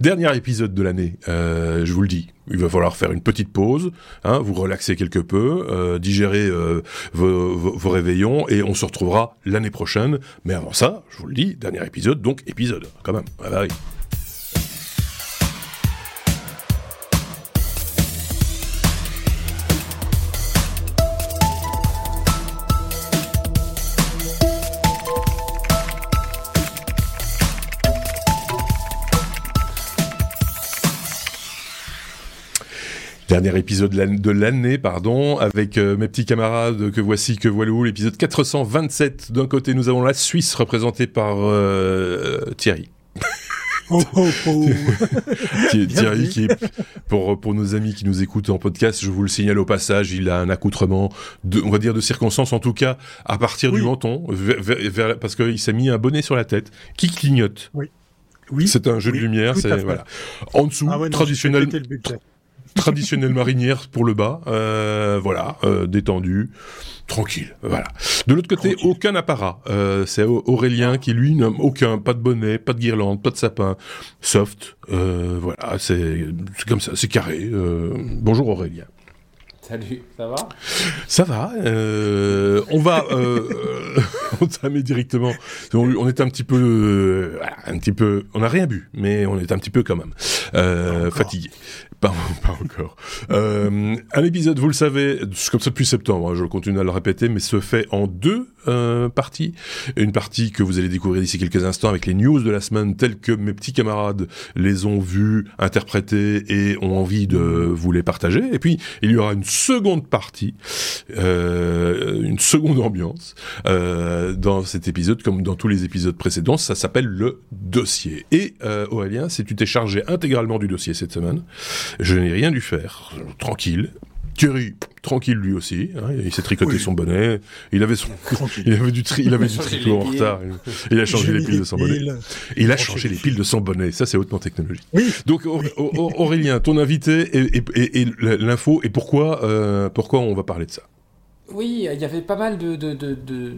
Dernier épisode de l'année, euh, je vous le dis. Il va falloir faire une petite pause, hein, vous relaxer quelque peu, euh, digérer euh, vos, réveillons, et on se retrouvera l'année prochaine. Mais avant ça, je vous le dis, dernier épisode, donc épisode, quand même. Ah bah. Dernier épisode de l'année, pardon, avec euh, mes petits camarades que voici, que voilà où, l'épisode 427. D'un côté, nous avons la Suisse représentée par euh, Thierry. Oh, oh, oh. Thierry, qui pour, pour nos amis qui nous écoutent en podcast, je vous le signale au passage, il a un accoutrement, de, on va dire de circonstances, en tout cas, à partir oui. du menton, vers, vers, parce qu'il s'est mis un bonnet sur la tête, qui clignote. Oui. Oui. C'est un jeu oui, de lumière, c'est voilà. En dessous, ah ouais, non, traditionnel traditionnelle marinière pour le bas, euh, voilà, euh, détendu, tranquille, voilà. De l'autre côté, Tranquille. aucun apparat. Euh, c'est Aurélien qui lui nomme aucun, pas de bonnet, pas de guirlande, pas de sapin, soft, euh, voilà, c'est comme ça, c'est carré. Euh, bonjour Aurélien. Salut, ça va? Ça va. Euh, on va euh, entamer directement. On, on, est un petit peu, euh, un petit peu. On n'a rien bu, mais on est un petit peu quand même euh, fatigué. Pas, pas encore. Euh, un épisode, vous le savez, comme ça depuis septembre. Hein, je continue à le répéter, mais se fait en deux euh, parties. Une partie que vous allez découvrir d'ici quelques instants avec les news de la semaine, telles que mes petits camarades les ont vues, interprétées et ont envie de vous les partager. Et puis il y aura une seconde partie, euh, une seconde ambiance euh, dans cet épisode, comme dans tous les épisodes précédents. Ça s'appelle le dossier. Et euh, Aurélien, si tu t'es chargé intégralement du dossier cette semaine, je n'ai rien dû faire. Tranquille. Thierry, tranquille lui aussi. Hein, il s'est tricoté Oui. son bonnet. Il avait son, il avait du tri, il avait du changé tricot en retard. Il a changé les piles de son bonnet. Il a changé les les piles de son bonnet. Ça, c'est hautement technologique. Oui. Donc Au- Au- Aurélien, ton invité et, et- et- et l'info et pourquoi euh, pourquoi on va parler de ça? Oui, il y avait pas mal de, de- de- de- de-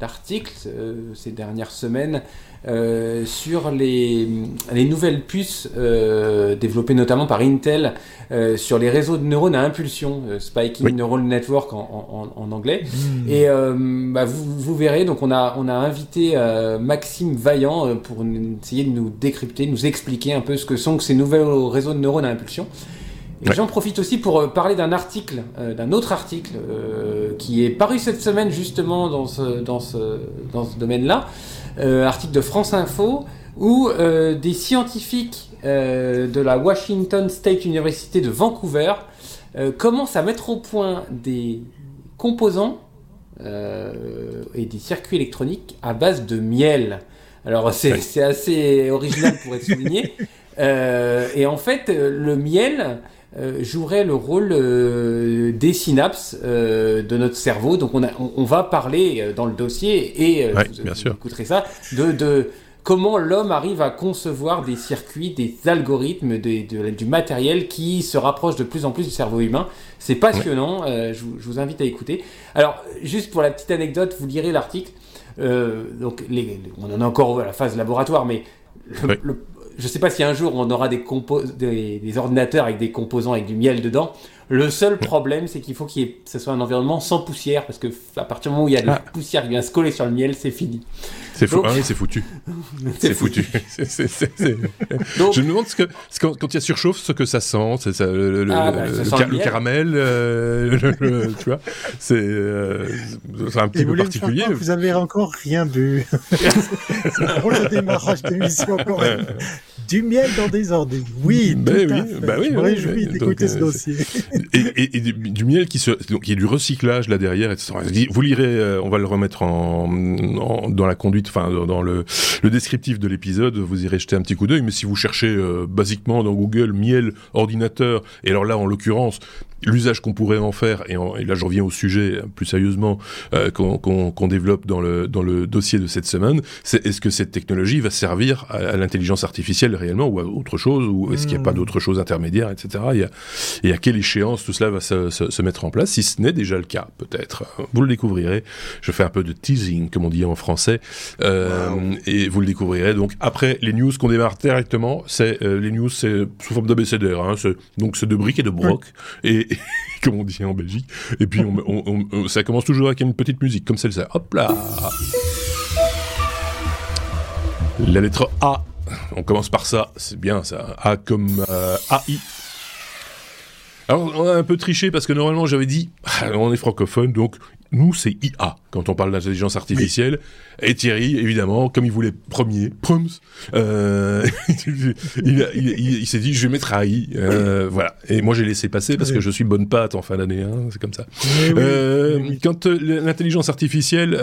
d'articles euh, ces dernières semaines euh, sur les, les nouvelles puces euh, développées notamment par Intel euh, sur les réseaux de neurones à impulsion, euh, Spiking Oui. Neural Network en, en- en anglais. Mmh. Et euh, bah, vous, vous verrez, donc on a, on a invité euh, Maxime Vaillant euh, pour nous- essayer de nous décrypter, nous expliquer un peu ce que sont que ces nouveaux réseaux de neurones à impulsion. Et Ouais. j'en profite aussi pour euh, parler d'un article, euh, d'un autre article euh, qui est paru cette semaine justement dans ce, dans ce, dans ce domaine-là, euh, article de France Info, où des scientifiques de la Washington State University de Vancouver commencent à mettre au point des composants et des circuits électroniques à base de miel. Alors c'est Ouais. assez original pour être souligné. Euh, et en fait, le miel jouerait le rôle euh, des synapses euh, de notre cerveau. Donc on, a, on, on va parler euh, dans le dossier et euh, Ouais, vous, bien vous sûr. écouterez ça de, de comment l'homme arrive à concevoir des circuits, des algorithmes, des- de- du matériel qui se rapproche de plus en plus du cerveau humain. C'est passionnant. euh, je, vous, je vous invite à écouter. Alors juste pour la petite anecdote, vous lirez l'article. Euh, donc les, on en est encore à la phase laboratoire, mais le- je sais pas si un jour on aura des, compos- des, des ordinateurs avec des composants avec du miel dedans. Le seul problème, c'est qu'il faut qu'il ait, ce soit un environnement sans poussière, parce que à partir du moment où il y a de la poussière qui vient se coller sur le miel, c'est fini. C'est fou. Donc- Ah oui, c'est foutu. C'est foutu. Je me demande ce que, ce quand, quand il y a surchauffe, ce que ça sent. C'est ça, le, le- Ah, bah, le- ça le sent ca- le caramel, euh, le- le- tu vois. C'est euh, c'est un Et petit vous peu particulier. que vous avez encore rien bu. C'est pour le démarrage d'émission quand même. Du miel dans des ordi. Oui, Ben tout à oui, fait. ben oui, Je me oui, réjouis oui. d'écouter ce euh, dossier. et, et- et du, du miel qui se donc il y a du recyclage là derrière etc. vous lirez euh, on va le remettre en, en- dans la conduite enfin dans, le, le descriptif de l'épisode vous irez jeter un petit coup d'œil mais si vous cherchez euh, basiquement dans Google miel ordinateur et alors là en l'occurrence l'usage qu'on pourrait en faire et, en- et là je reviens au sujet euh, plus sérieusement euh, qu'on qu'on- qu'on développe dans le dans le dossier de cette semaine c'est est-ce que cette technologie va servir à, à l'intelligence artificielle réellement ou à autre chose ou est-ce qu'il n'y a pas Hmm. d'autre chose intermédiaire, etc. Y a, et à quelle échéance tout cela va se, se- se mettre en place, si ce n'est déjà le cas, peut-être. Vous le découvrirez. Je fais un peu de teasing, comme on dit en français, euh, et vous le découvrirez. Donc après les news qu'on démarre directement, c'est euh, les news, c'est sous forme d'abécédaire. Hein, donc c'est de briques et de broc, et, et comme on dit en Belgique. Et puis on, on- on- ça commence toujours avec une petite musique comme celle-ci. Hop là. La lettre A. On commence par ça, c'est bien ça. A comme euh, AI. Alors, on a un peu triché parce que normalement j'avais dit, ah, on est francophone, donc nous c'est IA quand on parle d'intelligence artificielle. Et Thierry, évidemment, comme il voulait premier, proms, euh, il, a- il- il- il s'est dit, je vais mettre AI. Euh, voilà. Et moi j'ai laissé passer parce que je suis bonne patte en fin d'année, hein, c'est comme ça. Euh. Quand l'intelligence artificielle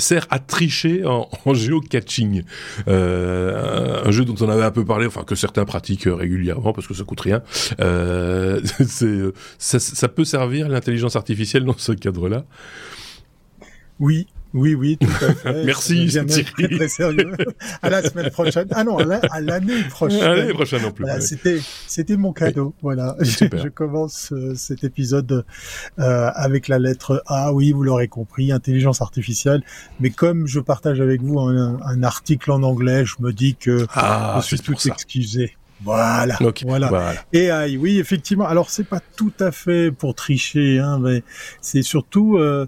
sert à tricher en, en géocaching, un jeu dont on avait un peu parlé, enfin que certains pratiquent régulièrement parce que ça coûte rien, ça peut servir l'intelligence artificielle dans ce cadre-là. Oui, oui, oui, tout à fait. Merci, Thierry. Très, très sérieux. À la semaine prochaine. Ah non, à la- à l'année prochaine. Allez, prochaine non plus. Voilà, ouais. c'était c'était mon cadeau. Voilà, je, commence euh, cet épisode euh, avec la lettre A. Oui, vous l'aurez compris, intelligence artificielle. Mais comme je partage avec vous un, un article en anglais, je me dis que Ah, je suis c'est tout excusé. Voilà, voilà. voilà. Et oui, effectivement. Alors, c'est pas tout à fait pour tricher, hein, mais c'est surtout euh,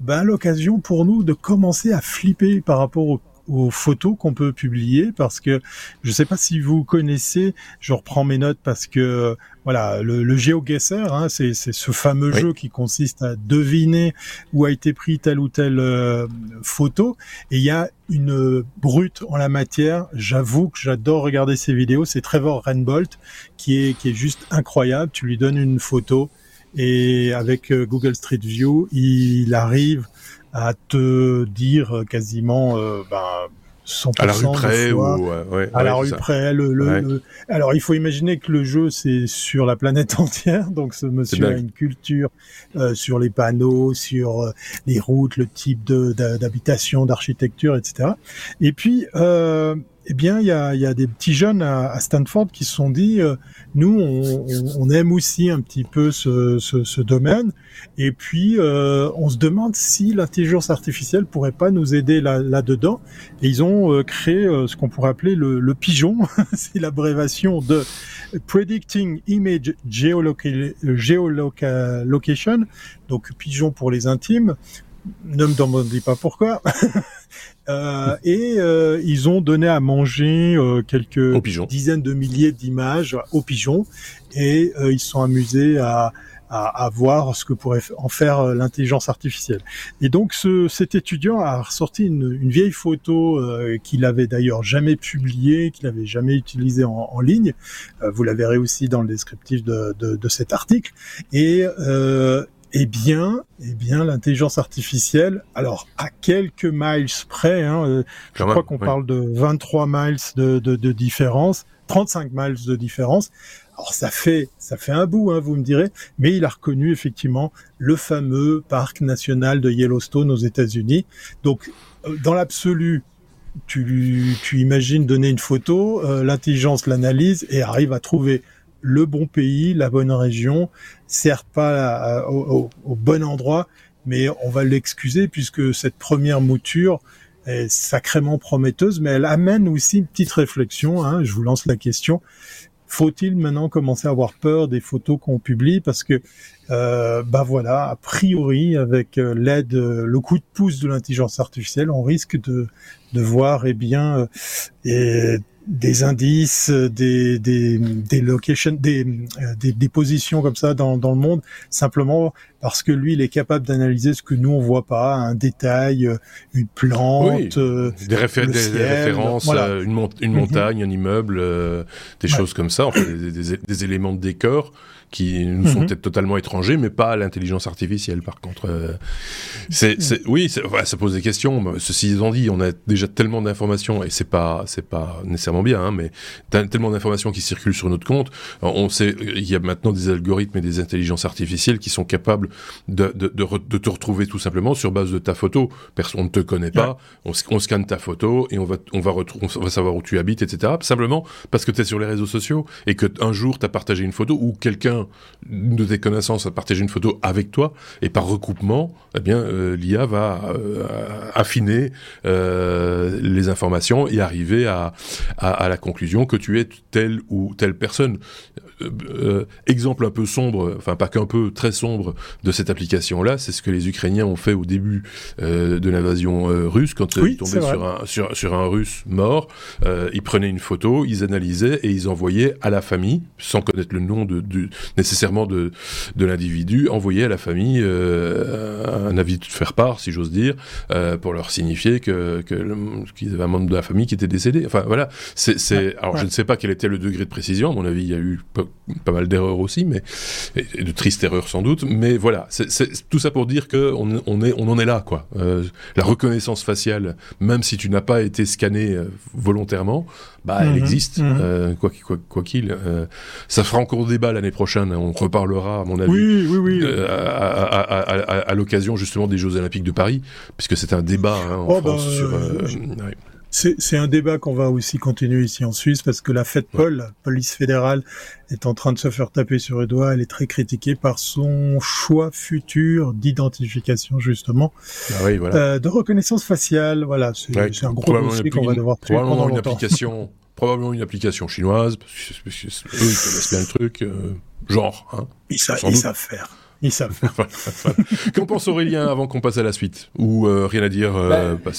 ben, l'occasion pour nous de commencer à flipper par rapport aux, aux photos qu'on peut publier, parce que je sais pas si vous connaissez. Je reprends mes notes parce que voilà, le, le GeoGuessr, hein, c'est c'est ce fameux Oui. jeu qui consiste à deviner où a été pris telle ou telle euh, photo. Et il y a une brute en la matière. J'avoue que j'adore regarder ces vidéos. C'est Trevor Renbolt qui est qui est juste incroyable. Tu lui donnes une photo et avec euh, Google Street View, il arrive à te dire euh, quasiment euh, ben, 100% À la rue près fois ou euh, ouais, à ouais, la rue près. Le, le- Alors, il faut imaginer que le jeu, c'est sur la planète entière. Donc, ce monsieur a une culture euh, sur les panneaux, sur euh, les routes, le type d'habitation, d'architecture, etc. Et puis, euh, eh bien, il y a, des petits jeunes à, Stanford qui se sont dit, euh, nous, on, aime aussi un petit peu ce, domaine. Et puis, euh, on se demande si l'intelligence artificielle pourrait pas nous aider là- là-dedans. Et ils ont euh, créé ce qu'on pourrait appeler le, le pigeon. C'est l'abréviation de Predicting Image Geoloca- Geolocation. Donc, pigeon pour les intimes. Ne me demandez pas pourquoi. Euh, et euh, ils ont donné à manger euh, quelques dizaines de milliers d'images aux pigeons et ils se sont amusés à, à, à voir ce que pourrait en faire l'intelligence artificielle. Et donc ce, cet étudiant a ressorti une, une vieille photo qu'il avait d'ailleurs jamais publiée, qu'il avait jamais utilisée en, en ligne. Vous la verrez aussi dans le descriptif de, de, de cet article. Et eh bien, eh bien, l'intelligence artificielle, alors à quelques miles près, hein, euh, je crois qu'on oui. parle de 23 miles de, de, de différence, 35 miles de différence. Alors ça fait ça fait un bout, hein, vous me direz, mais il a reconnu effectivement le fameux parc national de Yellowstone aux États-Unis. Donc euh, dans l'absolu, tu, tu imagines donner une photo, euh, l'intelligence l'analyse et arrive à trouver le bon pays, la bonne région, certes pas euh, au, au- bon endroit, mais on va l'excuser puisque cette première mouture est sacrément prometteuse, mais elle amène aussi une petite réflexion. Hein, je vous lance la question. Faut-il maintenant commencer à avoir peur des photos qu'on publie? Parce que euh, bah voilà, a priori avec euh, l'aide, le coup de pouce de l'intelligence artificielle, on risque de de voir eh bien euh, des indices, euh, des des des locations, des euh, des, des positions comme ça dans dans le monde simplement parce que lui il est capable d'analyser ce que nous on voit pas, un détail, euh, une plante. Oui. euh, Des, réfé- le des- des ciel, références, voilà. une, mont- une montagne, un immeuble, euh, des Ouais. choses comme ça, enfin, des, des- des éléments de décor qui nous sont Mhm. peut-être totalement étrangers, mais pas à l'intelligence artificielle, par contre. euh, c'est, c'est- oui, ça pose des questions. mais Ceci étant dit, on a déjà tellement d'informations et c'est pas, c'est pas nécessairement bien, hein, mais tellement d'informations qui circulent sur notre compte. On sait, il y a maintenant des algorithmes et des intelligences artificielles qui sont capables de, de, de, te retrouver tout simplement sur base de ta photo. Personne ne te connaît pas, on, on, scanne ta photo et on va, on va, on va savoir où tu habites, etc. Simplement parce que tu es sur les réseaux sociaux et que un jour tu as partagé une photo ou quelqu'un de tes connaissances a partagé une photo avec toi et par recoupement, eh euh, l'IA va euh, affiner euh, les informations et arriver à, à, à, la conclusion que tu es telle ou telle personne. Euh, euh, exemple un peu sombre, enfin pas qu'un peu, très sombre de cette application-là, c'est ce que les Ukrainiens ont fait au début euh, de l'invasion russe, quand ils tombaient sur un, sur, sur, un russe mort, ils prenaient une photo, ils analysaient et ils envoyaient à la famille, sans connaître le nom de, nécessairement de, de l'individu, envoyaient à la famille un avis de faire part, si j'ose dire, pour leur signifier que qu'ils avaient un membre de la famille qui était décédé. Enfin voilà, c'est, alors je ne sais pas quel était le degré de précision, à mon avis il y a eu pas mal d'erreurs aussi, mais et de tristes erreurs sans doute. Mais voilà, c'est tout ça pour dire que on, on, est, on en est là, quoi. Euh, la reconnaissance faciale, même si tu n'as pas été scanné euh, volontairement, bah, elle mhm. existe, mhm. euh, quoi qu'il. Quoi, quoi euh, ça fera encore débat l'année prochaine. On reparlera, à mon avis, oui, oui, oui. Euh, à, à, à, à l'occasion justement des Jeux Olympiques de Paris, puisque c'est un débat hein, en oh, France bah, sur. Ouais. C'est un débat qu'on va aussi continuer ici en Suisse parce que la FEDPOL, la police fédérale, est en train de se faire taper sur les doigts. Elle est très critiquée par son choix futur d'identification justement, ah oui, voilà. euh, de reconnaissance faciale. Voilà, c'est un gros dossier qu'on va devoir traiter pendant une application, probablement une application chinoise parce que, parce que eux, ils connaissent bien le truc, euh, genre. Hein, ils savent faire. Ils savent. Qu'en pense Aurélien avant qu'on passe à la suite Ou euh, rien à dire euh, bah,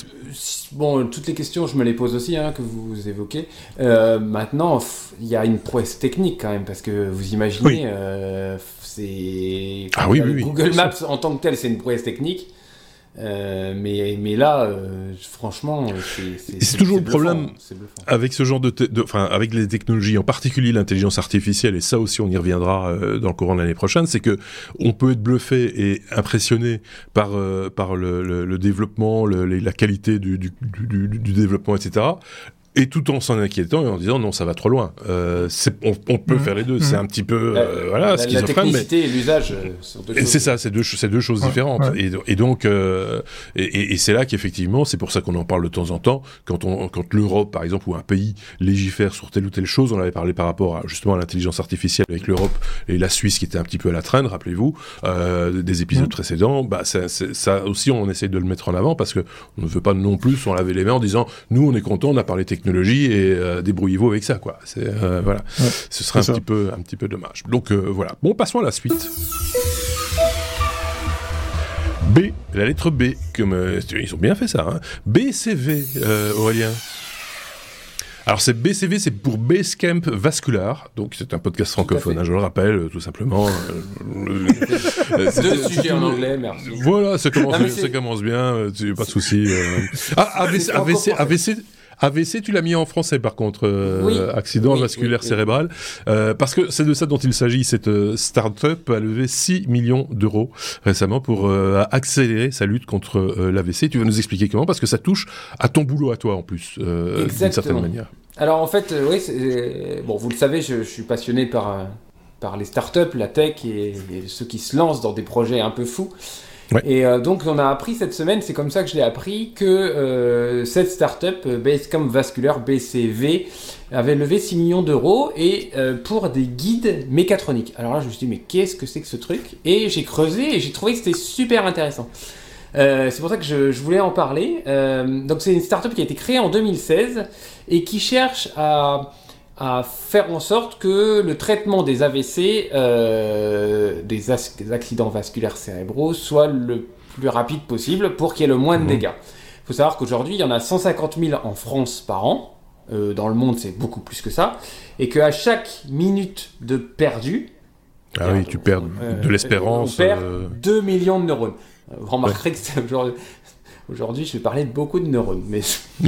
Bon, toutes les questions, je me les pose aussi, hein, que vous évoquez. Euh, maintenant, il y a une prouesse technique quand même, parce que vous imaginez, c'est. Ah oui, oui, Google Maps en tant que tel, c'est une prouesse technique. Euh, mais, mais là, euh, franchement, c'est toujours le problème avec ce genre de, enfin, avec les technologies, en particulier l'intelligence artificielle, et ça aussi on y reviendra euh, dans le courant de l'année prochaine, c'est que on peut être bluffé et impressionné par par le, le, développement, le, la qualité du, du, du, du développement, etc et tout en s'en inquiétant et en disant non ça va trop loin. Euh, on, on, peut mmh. faire les deux. Mmh. C'est un petit peu euh, voilà la, la technicité et l'usage. Euh, c'est ça, c'est deux, c'est deux choses différentes. Et, et, donc euh, et, et c'est là qu'effectivement c'est pour ça qu'on en parle de temps en temps quand on quand l'Europe par exemple ou un pays légifère sur telle ou telle chose. On avait parlé par rapport à, justement à l'intelligence artificielle avec l'Europe et la Suisse qui était un petit peu à la traîne, rappelez-vous euh, des épisodes mmh. précédents. Bah ça, ça aussi on essaye de le mettre en avant parce que on ne veut pas non plus s'en laver les mains en disant nous on est content on a parlé technologie technologie et euh, débrouillez-vous avec ça, quoi. C'est euh, voilà, ce serait un petit peu un petit peu dommage. Donc euh, voilà. Bon, passons à la suite. B, la lettre B, comme ils ont bien fait ça. Hein. BCV, Aurélien. Alors c'est BCV, c'est pour Basecamp Vascular, donc c'est un podcast francophone, hein, je le rappelle, tout simplement. Deux sujets en anglais, merci. Voilà, ça commence, bien, ça commence bien, pas de souci. Ah, AVC, AVC, AVC, AVC, tu l'as mis en français par contre, euh, accident vasculaire cérébral, euh, parce que c'est de ça dont il s'agit. Cette euh, start-up a levé 6 millions d'euros récemment pour euh, accélérer sa lutte contre l'AVC. Tu vas nous expliquer comment, parce que ça touche à ton boulot à toi en plus, d'une certaine manière. Alors en fait, oui, bon, vous le savez, je, je suis passionné par par les startups, la tech et, et, ceux qui se lancent dans des projets un peu fous. Et euh, donc on a appris cette semaine, c'est comme ça que je l'ai appris, que euh, cette startup euh, Basecamp Vascular BCV avait levé 6 millions d'euros et euh, pour des guides mécatroniques. Alors là je me suis dit mais qu'est-ce que c'est que ce truc? Et j'ai creusé et j'ai trouvé que c'était super intéressant. c'est pour ça que je, je voulais en parler. donc c'est une startup qui a été créée en 2016 et qui cherche à à faire en sorte que le traitement des AVC, euh, des, accidents vasculaires cérébraux, soit le plus rapide possible pour qu'il y ait le moins de mmh. dégâts. Il faut savoir qu'aujourd'hui, il y en a 150 000 en France par an. Euh, dans le monde, c'est beaucoup plus que ça. Et qu'à chaque minute de perdu, ah oui, tu perds de euh, l'espérance. On perd 2 millions de neurones. Vous remarquerez que c'est Aujourd'hui, je vais parler de beaucoup de neurones, mais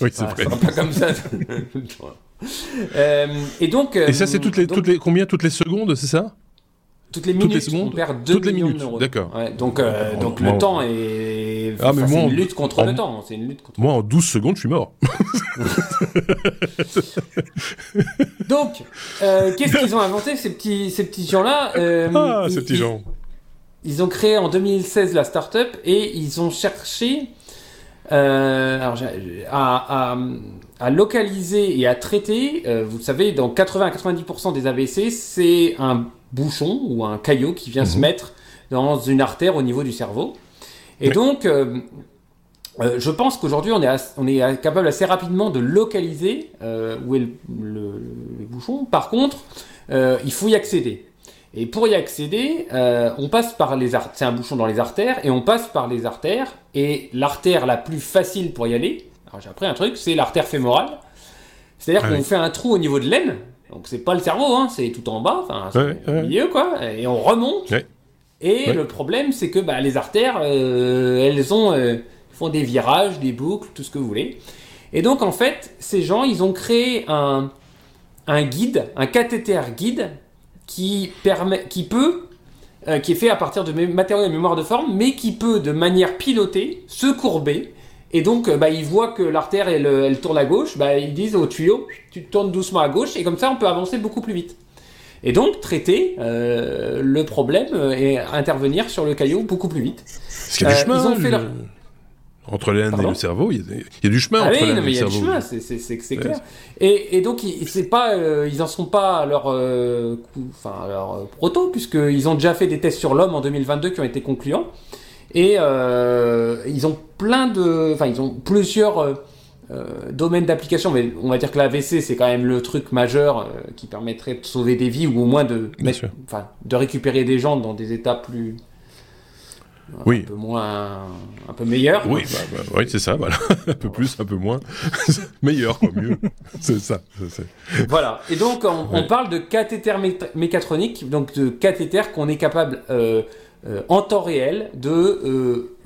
oui, c'est vrai. pas comme ça. Euh, et donc. et ça, c'est toutes les, toutes les combien? Toutes les secondes, c'est ça? Toutes les minutes, toutes les secondes, on perd 2 toutes les minutes. D'accord. Ouais, donc, euh, donc le temps est Ah, mais enfin, c'est moi, une lutte contre le temps. C'est une lutte contre. Moi, en 12 secondes, je suis mort. Donc, euh, qu'est-ce qu'ils ont inventé ces petits ces petits gens-là? Euh, ah, ils- ces petits ils- gens. Ils ont créé en 2016 la startup et ils ont cherché euh, alors, j'ai- à, à, à localiser et à traiter. euh, vous le savez, dans 80 à 90% des AVC, c'est un bouchon ou un caillot qui vient se Mhm. mettre dans une artère au niveau du cerveau. Et Oui. donc, euh, euh, je pense qu'aujourd'hui, on est, as- on est capable assez rapidement de localiser où est le, le- le bouchon. Par contre, il faut y accéder. Et pour y accéder, on passe par les artères. C'est un bouchon dans les artères et on passe par les artères. Et l'artère la plus facile pour y aller, alors j'ai appris un truc, c'est l'artère fémorale. C'est-à-dire Ah qu'on fait un trou au niveau de l'aine. Donc c'est pas le cerveau, hein, c'est tout en bas, enfin Ouais, au milieu quoi. Et on remonte. Et le problème, c'est que bah, les artères, euh, elles ont euh, font des virages, des boucles, tout ce que vous voulez. Et donc en fait, ces gens, ils ont créé un un guide, un cathéter guide qui permet, qui peut, euh, qui est fait à partir de matériaux et mémoire de forme, mais qui peut de manière pilotée se courber. Et donc, euh, bah, ils voient que l'artère elle, euh, elle tourne à gauche, bah, ils disent au tuyau, tu tournes doucement à gauche, et comme ça, on peut avancer beaucoup plus vite. Et donc, traiter euh, le problème et intervenir sur le caillot beaucoup plus vite. Parce qu'il y a du chemin. ils ont fait le- leur- Entre l'aine et le cerveau, il y, a, il y a du chemin Ah entre oui, non, mais il y a du cerveau. chemin, c'est- Ouais. clair. Et, et donc, ils, pas, euh, ils en sont pas à leur, euh, coup- leur proto, puisqu'ils ont déjà fait des tests sur l'homme en 2022 qui ont été concluants. Et euh, ils ont plein de. Enfin, ils ont plusieurs euh, euh, domaines d'application, mais on va dire que l'AVC, c'est quand même le truc majeur euh, qui permettrait de sauver des vies ou au moins de, mettre- de récupérer des gens dans des états plus. Oui. Un peu moins. Un peu meilleurs. Oui, bah, bah, oui, c'est ça, voilà. un peu plus, un peu moins. Meilleur, quoi, mieux. c'est ça. Voilà. Et donc, on, parle de cathéter mé- mécatronique, donc de cathéter qu'on est capable, euh, en temps réel, de euh,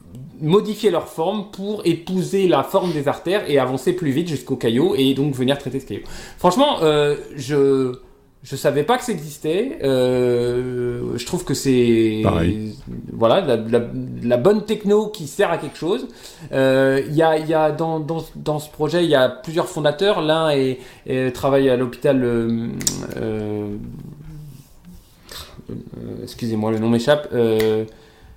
modifier leur forme pour épouser la forme des artères et avancer plus vite jusqu'au caillot et donc venir traiter ce caillot. Franchement, euh, je je savais pas que ça existait. Euh, je trouve que c'est voilà la, bonne techno qui sert à quelque chose. Euh, Il y a, y a dans, dans, dans ce projet, il y a plusieurs fondateurs. L'un est, est- travaille à l'hôpital. euh, Excusez-moi, le nom m'échappe. Euh,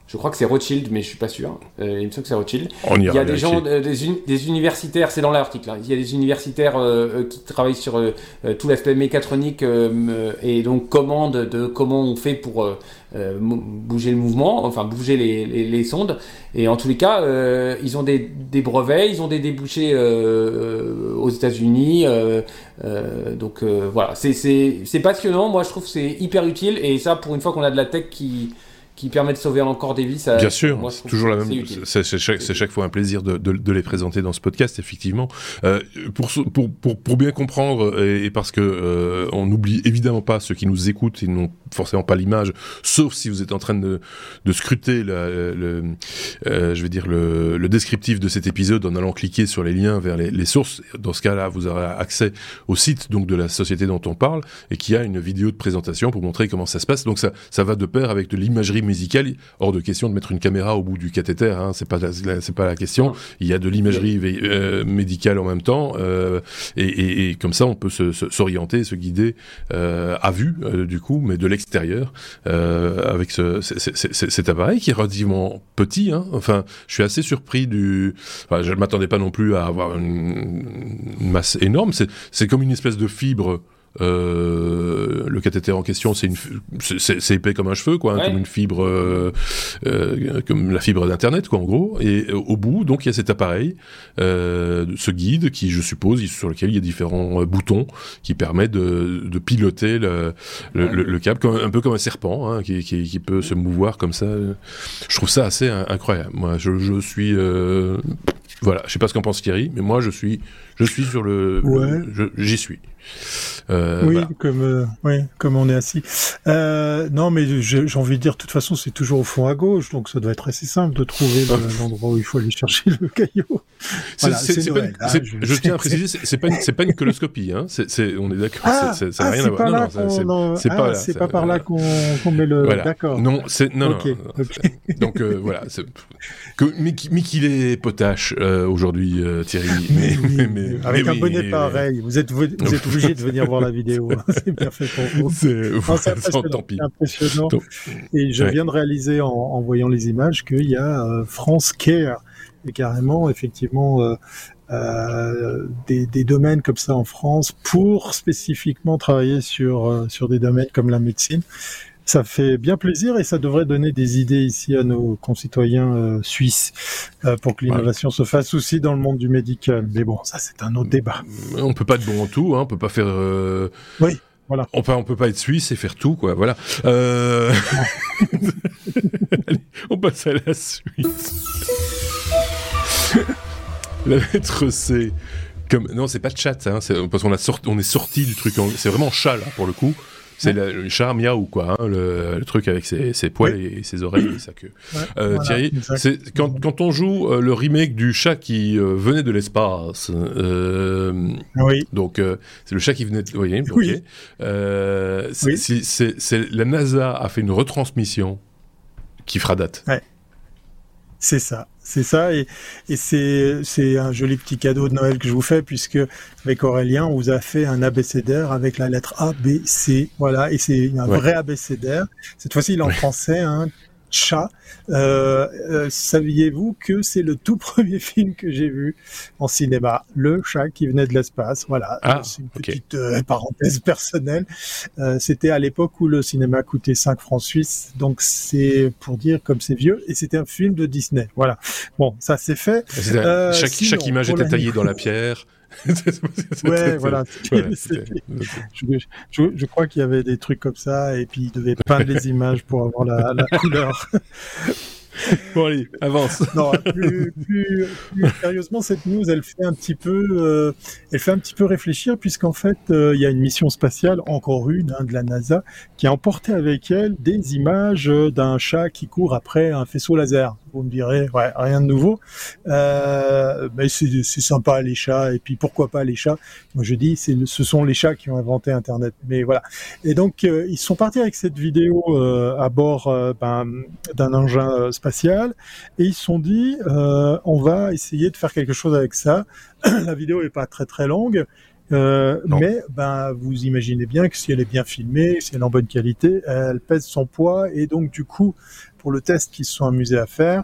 je crois que c'est Rothschild, mais je suis pas sûr. Euh, il me semble que c'est Rothschild. On Il ira y a des gens, euh, des, uni- des universitaires, c'est dans l'article. hein. Il y a des universitaires euh, euh, qui travaillent sur euh, euh, tout l'aspect mécatronique euh, euh, et donc comment de, de comment on fait pour euh, bouger le mouvement, enfin bouger les, les, les sondes. Et en tous les cas, euh, ils ont des, des brevets, ils ont des débouchés euh, euh, aux États-Unis. euh, donc voilà, c'est passionnant. Moi, je trouve c'est hyper utile et ça, pour une fois qu'on a de la tech qui qui permet de sauver encore des vies, ça. Bien sûr, c'est toujours la même. C'est chaque, fois un plaisir de, de, de les présenter dans ce podcast, effectivement. Euh, pour, pour, pour, pour bien comprendre et, et parce que euh, on n'oublie évidemment pas ceux qui nous écoutent et n'ont forcément pas l'image, sauf si vous êtes en train de, de scruter la- le, euh, je vais dire le, le descriptif de cet épisode en allant cliquer sur les liens vers les, les sources. Dans ce cas-là, vous aurez accès au site donc de la société dont on parle et qui a une vidéo de présentation pour montrer comment ça se passe. Donc ça, ça va de pair avec de l'imagerie musicale. Hors de question de mettre une caméra au bout du cathéter, hein, c'est pas c'est pas la question. Il y a de l'imagerie euh, médicale en même temps euh, et, et- et comme ça on peut se- se- s'orienter, se, guider euh, à vue du coup, mais de l'extérieur avec ce, c- c- c- cet appareil qui est relativement petit. Hein. Enfin, je suis assez surpris du. Enfin, je ne m'attendais pas non plus à avoir une, une masse énorme. C'est comme une espèce de fibre. Euh, le cathéter en question, c'est une, f- c'est- c'est c'est épais comme un cheveu, quoi, hein, Ouais. comme une fibre, euh, euh, comme la fibre d'internet, quoi, en gros. Et euh, au bout, donc, il y a cet appareil, euh, ce guide qui, je suppose, sur lequel il y a différents euh, boutons qui permettent de, de piloter le, le, Ouais. le- le câble, comme, un peu comme un serpent, hein, qui, qui, qui peut se mouvoir comme ça. Je trouve ça assez in- incroyable. Moi, je, je suis, euh, voilà, je sais pas ce qu'en pense Thierry, mais moi, je suis, je suis sur le, le- Ouais. je- j'y suis. Euh, oui, voilà. comme euh, oui, comme on est assis. Euh, non, mais j'ai envie de dire, de toute façon, c'est toujours au fond à gauche, donc ça doit être assez simple de trouver le- l'endroit où il faut aller chercher le c'est ah, je, tiens à préciser, c'est pas, pas une coloscopie, hein. C'est, on est d'accord. Ah, ça n'a rien à voir. Non, c'est pas, c'est pas par là qu'on, met le. D'accord. Non, c'est non, non, Donc euh, voilà. Que, mais, mais qu'il est potache euh, aujourd'hui, euh, Thierry. Mais, mais, mais avec un bonnet pareil. Vous êtes, vous êtes obligé de venir voir la vidéo. Hein. c'est parfait pour vous. C'est impressionnant. Et je viens de réaliser en, voyant les images qu'il y a France Care carrément effectivement euh, euh, des, des, domaines comme ça en France pour spécifiquement travailler sur euh, sur des domaines comme la médecine. Ça fait bien plaisir et ça devrait donner des idées ici à nos concitoyens euh, suisses euh, pour que l'innovation se fasse aussi dans le monde du médical. Mais bon, ça c'est un autre débat. On peut pas être bon en tout, hein, on peut pas faire. Oui. Voilà. On peut, on peut pas être suisse et faire tout, quoi. Voilà. Allez, on passe à la Suisse. la lettre C. Comme, non, c'est pas de chat, hein, parce qu'on a sorti, on est sorti du truc. C'est vraiment chat là pour le coup. C'est le chat miaou quoi, hein, le, truc avec ses, ses poils et ses oreilles et sa queue. euh, Thierry, quand, quand on joue euh, le remake du chat qui euh, venait de l'espace. Oui. Donc c'est le chat qui venait. De, oui. c'est la NASA a fait une retransmission qui fera date. Ouais. C'est ça. C'est ça, et, et c'est, c'est un joli petit cadeau de Noël que je vous fais, puisque avec Aurélien, on vous a fait un abécédaire avec la lettre A, B, C, voilà, et c'est un vrai abécédaire. Cette fois-ci, il est en français, hein, chat. Euh, euh, saviez-vous que c'est le tout premier film que j'ai vu en cinéma, Le chat qui venait de l'espace. Voilà, ah, c'est une petite euh, parenthèse personnelle. c'était à l'époque où le cinéma coûtait 5 francs suisses, donc c'est pour dire comme c'est vieux, et c'était un film de Disney. Voilà. Bon, ça c'est fait. chaque, chaque image était taillée dans la pierre. Ouais, voilà. Je, crois qu'il y avait des trucs comme ça, et puis il devait peindre les images pour avoir la, la couleur. bon allez, avance. non, plus, plus, plus, sérieusement, cette news, elle fait un petit peu, euh, elle fait un petit peu réfléchir puisqu'en fait, euh, il y a une mission spatiale, encore une, hein, de la NASA, qui a emporté avec elle des images d'un chat qui court après un faisceau laser. Vous me direz, ouais, rien de nouveau. Euh, mais c'est sympa les chats, et puis pourquoi pas les chats? Moi je dis, ce sont les chats qui ont inventé Internet. Mais voilà. Et donc euh, ils sont partis avec cette vidéo euh, à bord euh, ben, d'un engin spatial, et ils se sont dit, on va essayer de faire quelque chose avec ça. La vidéo est pas très très longue. Euh, mais ben vous imaginez bien que si elle est bien filmée, si elle est en bonne qualité, elle pèse son poids et donc du coup pour le test qu'ils se sont amusés à faire,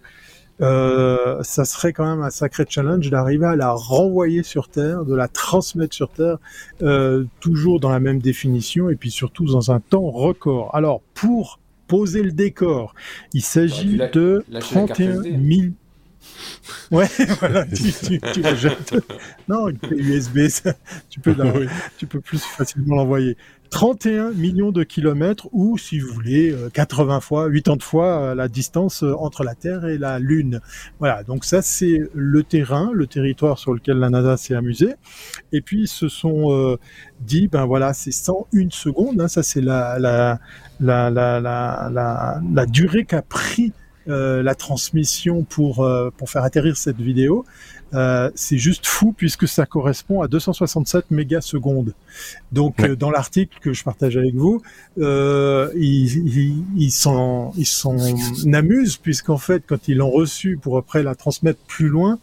euh, ça serait quand même un sacré challenge d'arriver à la renvoyer sur Terre, de la transmettre sur Terre, euh, toujours dans la même définition et puis surtout dans un temps record. Alors pour poser le décor, il s'agit de 31 000 Ouais, voilà, tu, tu, tu la jettes. Non, une clé USB, ça, tu, peux tu peux plus facilement l'envoyer. 31 millions de kilomètres ou, si vous voulez, 80 euh, fois, 80 fois euh, la distance euh, entre la Terre et la Lune. Voilà, donc ça c'est le terrain, le territoire sur lequel la NASA s'est amusée. Et puis ils se sont dit, ben voilà, c'est 101 secondes, hein, ça c'est la, la, la, la, la, la durée qu'a pris euh, la transmission pour euh, pour faire atterrir cette vidéo, euh, c'est juste fou puisque ça correspond à 267 mégasecondes. Donc dans l'article que je partage avec vous, ils ils ils s'en ils s'en amusent puisqu'en fait quand ils l'ont reçu pour après la transmettre plus loin,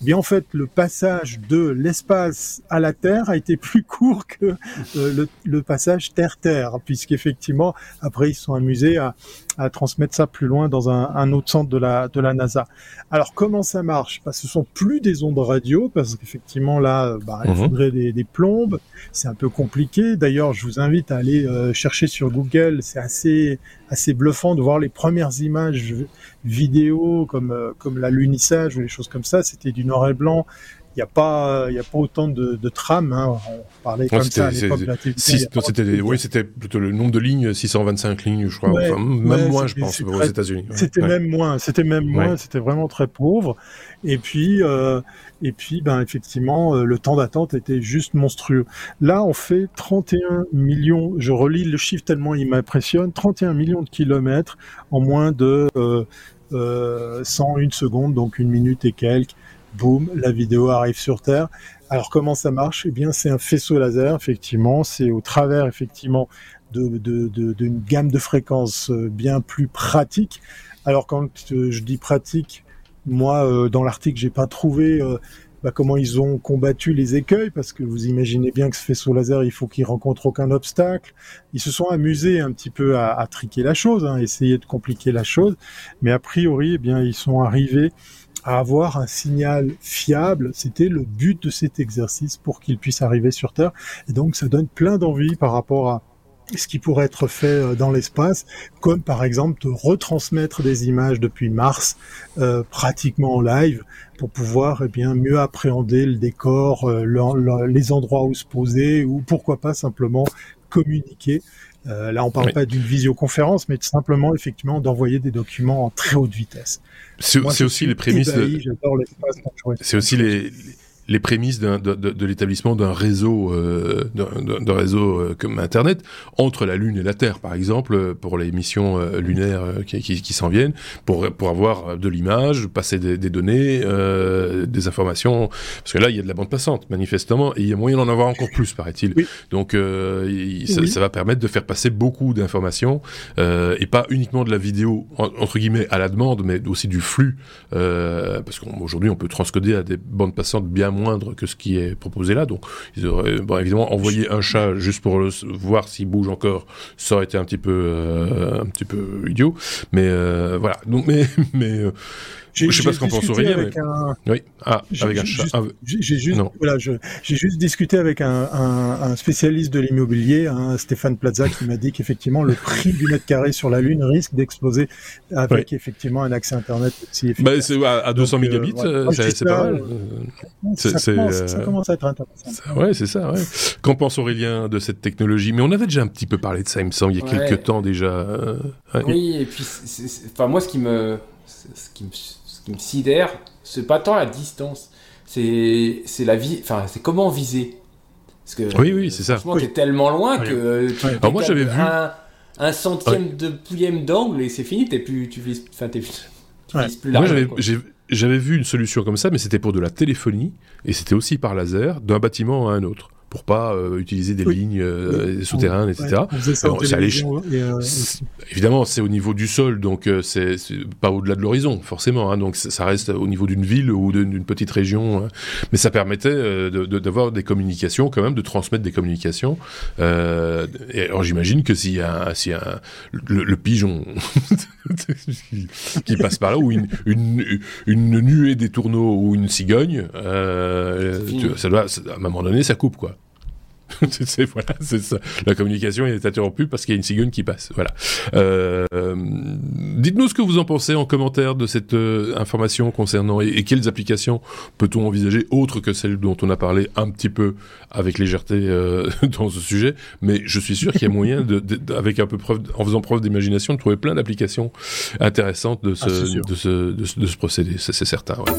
eh bien en fait le passage de l'espace à la Terre a été plus court que le, le, passage Terre-Terre puisqu'effectivement après ils sont amusés à à transmettre ça plus loin dans un, un, autre centre de la, de la NASA. Alors comment ça marche? Bah, Ce sont plus des ondes radio, parce qu'effectivement là, bah, il mhm. faudrait des, des plombes, c'est un peu compliqué. D'ailleurs, je vous invite à aller euh, chercher sur Google, c'est assez, assez bluffant de voir les premières images vidéo comme, euh, comme la lunissage ou les choses comme ça, c'était du noir et blanc il n'y a pas il a pas autant de, de trames hein. on parlait comme ça à l'époque de la c'était oui c'était plutôt le nombre de lignes 625 lignes je crois. Enfin, même moins je pense aux États-Unis c'était même moins c'était même moins c'était vraiment très pauvre. Et puis euh, et puis ben effectivement euh, le temps d'attente était juste monstrueux. Là on fait 31 millions je relis le chiffre tellement il m'impressionne 31 millions de kilomètres en moins de euh, euh, 101 secondes donc une minute et quelques boum, la vidéo arrive sur Terre. Alors comment ça marche? Eh bien, c'est un faisceau laser, effectivement. C'est au travers, effectivement, d'une de, de, gamme de fréquences euh, bien plus pratique. Alors quand euh, je dis pratique, moi, euh, dans l'article, j'ai pas trouvé bah, comment ils ont combattu les écueils, parce que vous imaginez bien que ce faisceau laser, il faut qu'il rencontre aucun obstacle. Ils se sont amusés un petit peu à, à triquer la chose, hein, essayer de compliquer la chose, mais a priori, eh bien, ils sont arrivés à avoir un signal fiable. C'était le but de cet exercice pour qu'il puisse arriver sur Terre. Et donc, ça donne plein d'envie par rapport à ce qui pourrait être fait euh, dans l'espace, comme par exemple de retransmettre des images depuis Mars euh, pratiquement en live pour pouvoir eh bien mieux appréhender le décor, euh, les endroits où se poser ou pourquoi pas simplement communiquer. Euh, là, on parle pas d'une visioconférence, mais simplement effectivement d'envoyer des documents en très haute vitesse. C'est aussi les prémices. C'est aussi les, les prémices de, de, de l'établissement d'un réseau, euh, d'un réseau euh, comme Internet entre la Lune et la Terre, par exemple, pour les missions euh, lunaires euh, qui, qui, qui s'en viennent, pour pour avoir de l'image, passer des, des données, euh, des informations, parce que là il y a de la bande passante manifestement, et il y a moyen d'en avoir encore plus, paraît-il. Donc ça, ça, va permettre de faire passer beaucoup d'informations et pas uniquement de la vidéo entre guillemets à la demande, mais aussi du flux, parce qu'aujourd'hui on peut transcoder à des bandes passantes bien moindre que ce qui est proposé là. Donc, ils auraient évidemment envoyé un chat juste pour le, voir s'il bouge encore. Ça aurait été un petit peu, euh, un petit peu idiot. Mais euh, voilà. Donc, mais, mais euh, je sais pas ce qu'on pense Aurélien. Mais... Un... Oui, ah, avec un chat. J'ai juste, voilà, j'ai juste discuté avec un, un, un spécialiste de l'immobilier, hein, Stéphane Plaza, qui m'a dit qu'effectivement le prix du mètre carré sur la Lune risque d'exploser avec effectivement un accès Internet aussi. Bah, à, 200 Donc, mégabits, euh, c'est pas mal. Ça, ça, commence, ça, commence, à être intéressant. ouais, c'est ça. Ouais. Qu'en pense Aurélien de cette technologie? Mais on avait déjà un petit peu parlé de ça, il me semble, il y a quelques temps déjà. Euh, oui, et puis, enfin moi, ce qui me, ce qui me qui me sidère, c'est pas tant la distance, c'est c'est la vie, enfin c'est comment viser. Parce que, oui, oui, c'est ça. Franchement, t'es tellement loin que tu Alors moi j'avais vu un, centième de pouillème d'angle et c'est fini. T'es plus, tu vises, enfin t'es plus Moi j'avais vu une solution comme ça, mais c'était pour de la téléphonie et c'était aussi par laser d'un bâtiment à un autre pour pas euh, utiliser des lignes euh, souterraines, etc. Euh, évidemment, c'est au niveau du sol, donc c'est pas au-delà de l'horizon, forcément. Hein, donc ça reste au niveau d'une ville ou d'une petite région, hein. mais ça permettait d'avoir des communications, quand même, de transmettre des communications. et alors j'imagine que s'il y a, s'il y a le, pigeon qui passe par là, ou une, une, une, nuée des tourneaux ou une cigogne, ça doit, à un moment donné, ça coupe, quoi. c'est voilà, c'est ça. La communication est interrompue parce qu'il y a une cigogne qui passe. Voilà. Euh, dites-nous ce que vous en pensez en commentaire de cette euh, information concernant et, quelles applications peut-on envisager autres que celles dont on a parlé un petit peu avec légèreté euh, dans ce sujet. Mais je suis sûr qu'il y a moyen, de, avec un peu preuve, en faisant preuve d'imagination, de trouver plein d'applications intéressantes de ce, ah, de, ce, de, ce, de ce procédé. C'est certain. Ouais.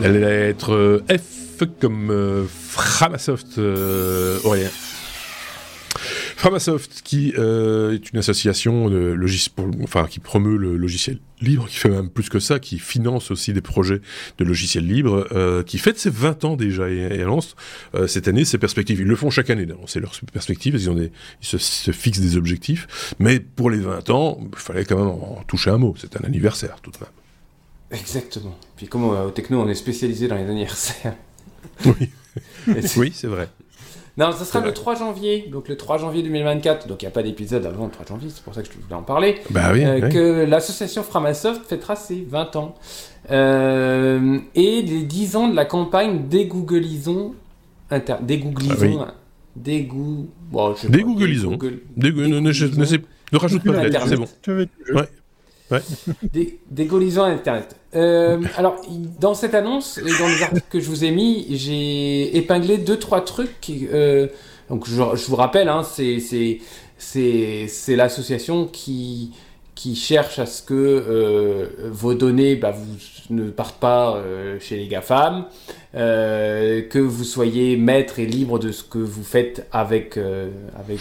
La lettre F comme euh, Framasoft euh, Aurélien. Framasoft, qui euh, est une association de pour, enfin, qui promeut le logiciel libre, qui fait même plus que ça, qui finance aussi des projets de logiciels libres, qui fête ses 20 ans déjà et, et euh, cette année ses perspectives. Ils le font chaque année, c'est leurs perspectives, ils, ont ils se, se, fixent des objectifs, mais pour les 20 ans, il fallait quand même en toucher un mot, c'est un anniversaire tout de même. Exactement. Puis comme au Techno, on est spécialisé dans les anniversaires. Oui, oui c'est vrai. Non, ça sera le 3 janvier, donc le 3 janvier 2024, donc il n'y a pas d'épisode avant le 3 janvier, c'est pour ça que je voulais en parler, bah oui, euh, que l'association Framasoft fêtera ses 20 ans. Euh, et les 10 ans de la campagne Dégooglisons, inter... Dégooglisons, ah, oui. Bon, Dégooglisons, Google... Ne, ne, ne, ne, rajoute pas de lettres, c'est bon. Ouais. Ouais. Des, Internet. Euh, alors, dans cette annonce et dans les articles que je vous ai mis, j'ai épinglé deux trois trucs. Qui, euh, donc, je, vous rappelle, hein, c'est l'association qui qui cherche à ce que euh, vos données bah, vous, ne partent pas euh, chez les GAFAM, euh, que vous soyez maître et libre de ce que vous faites avec, euh, avec,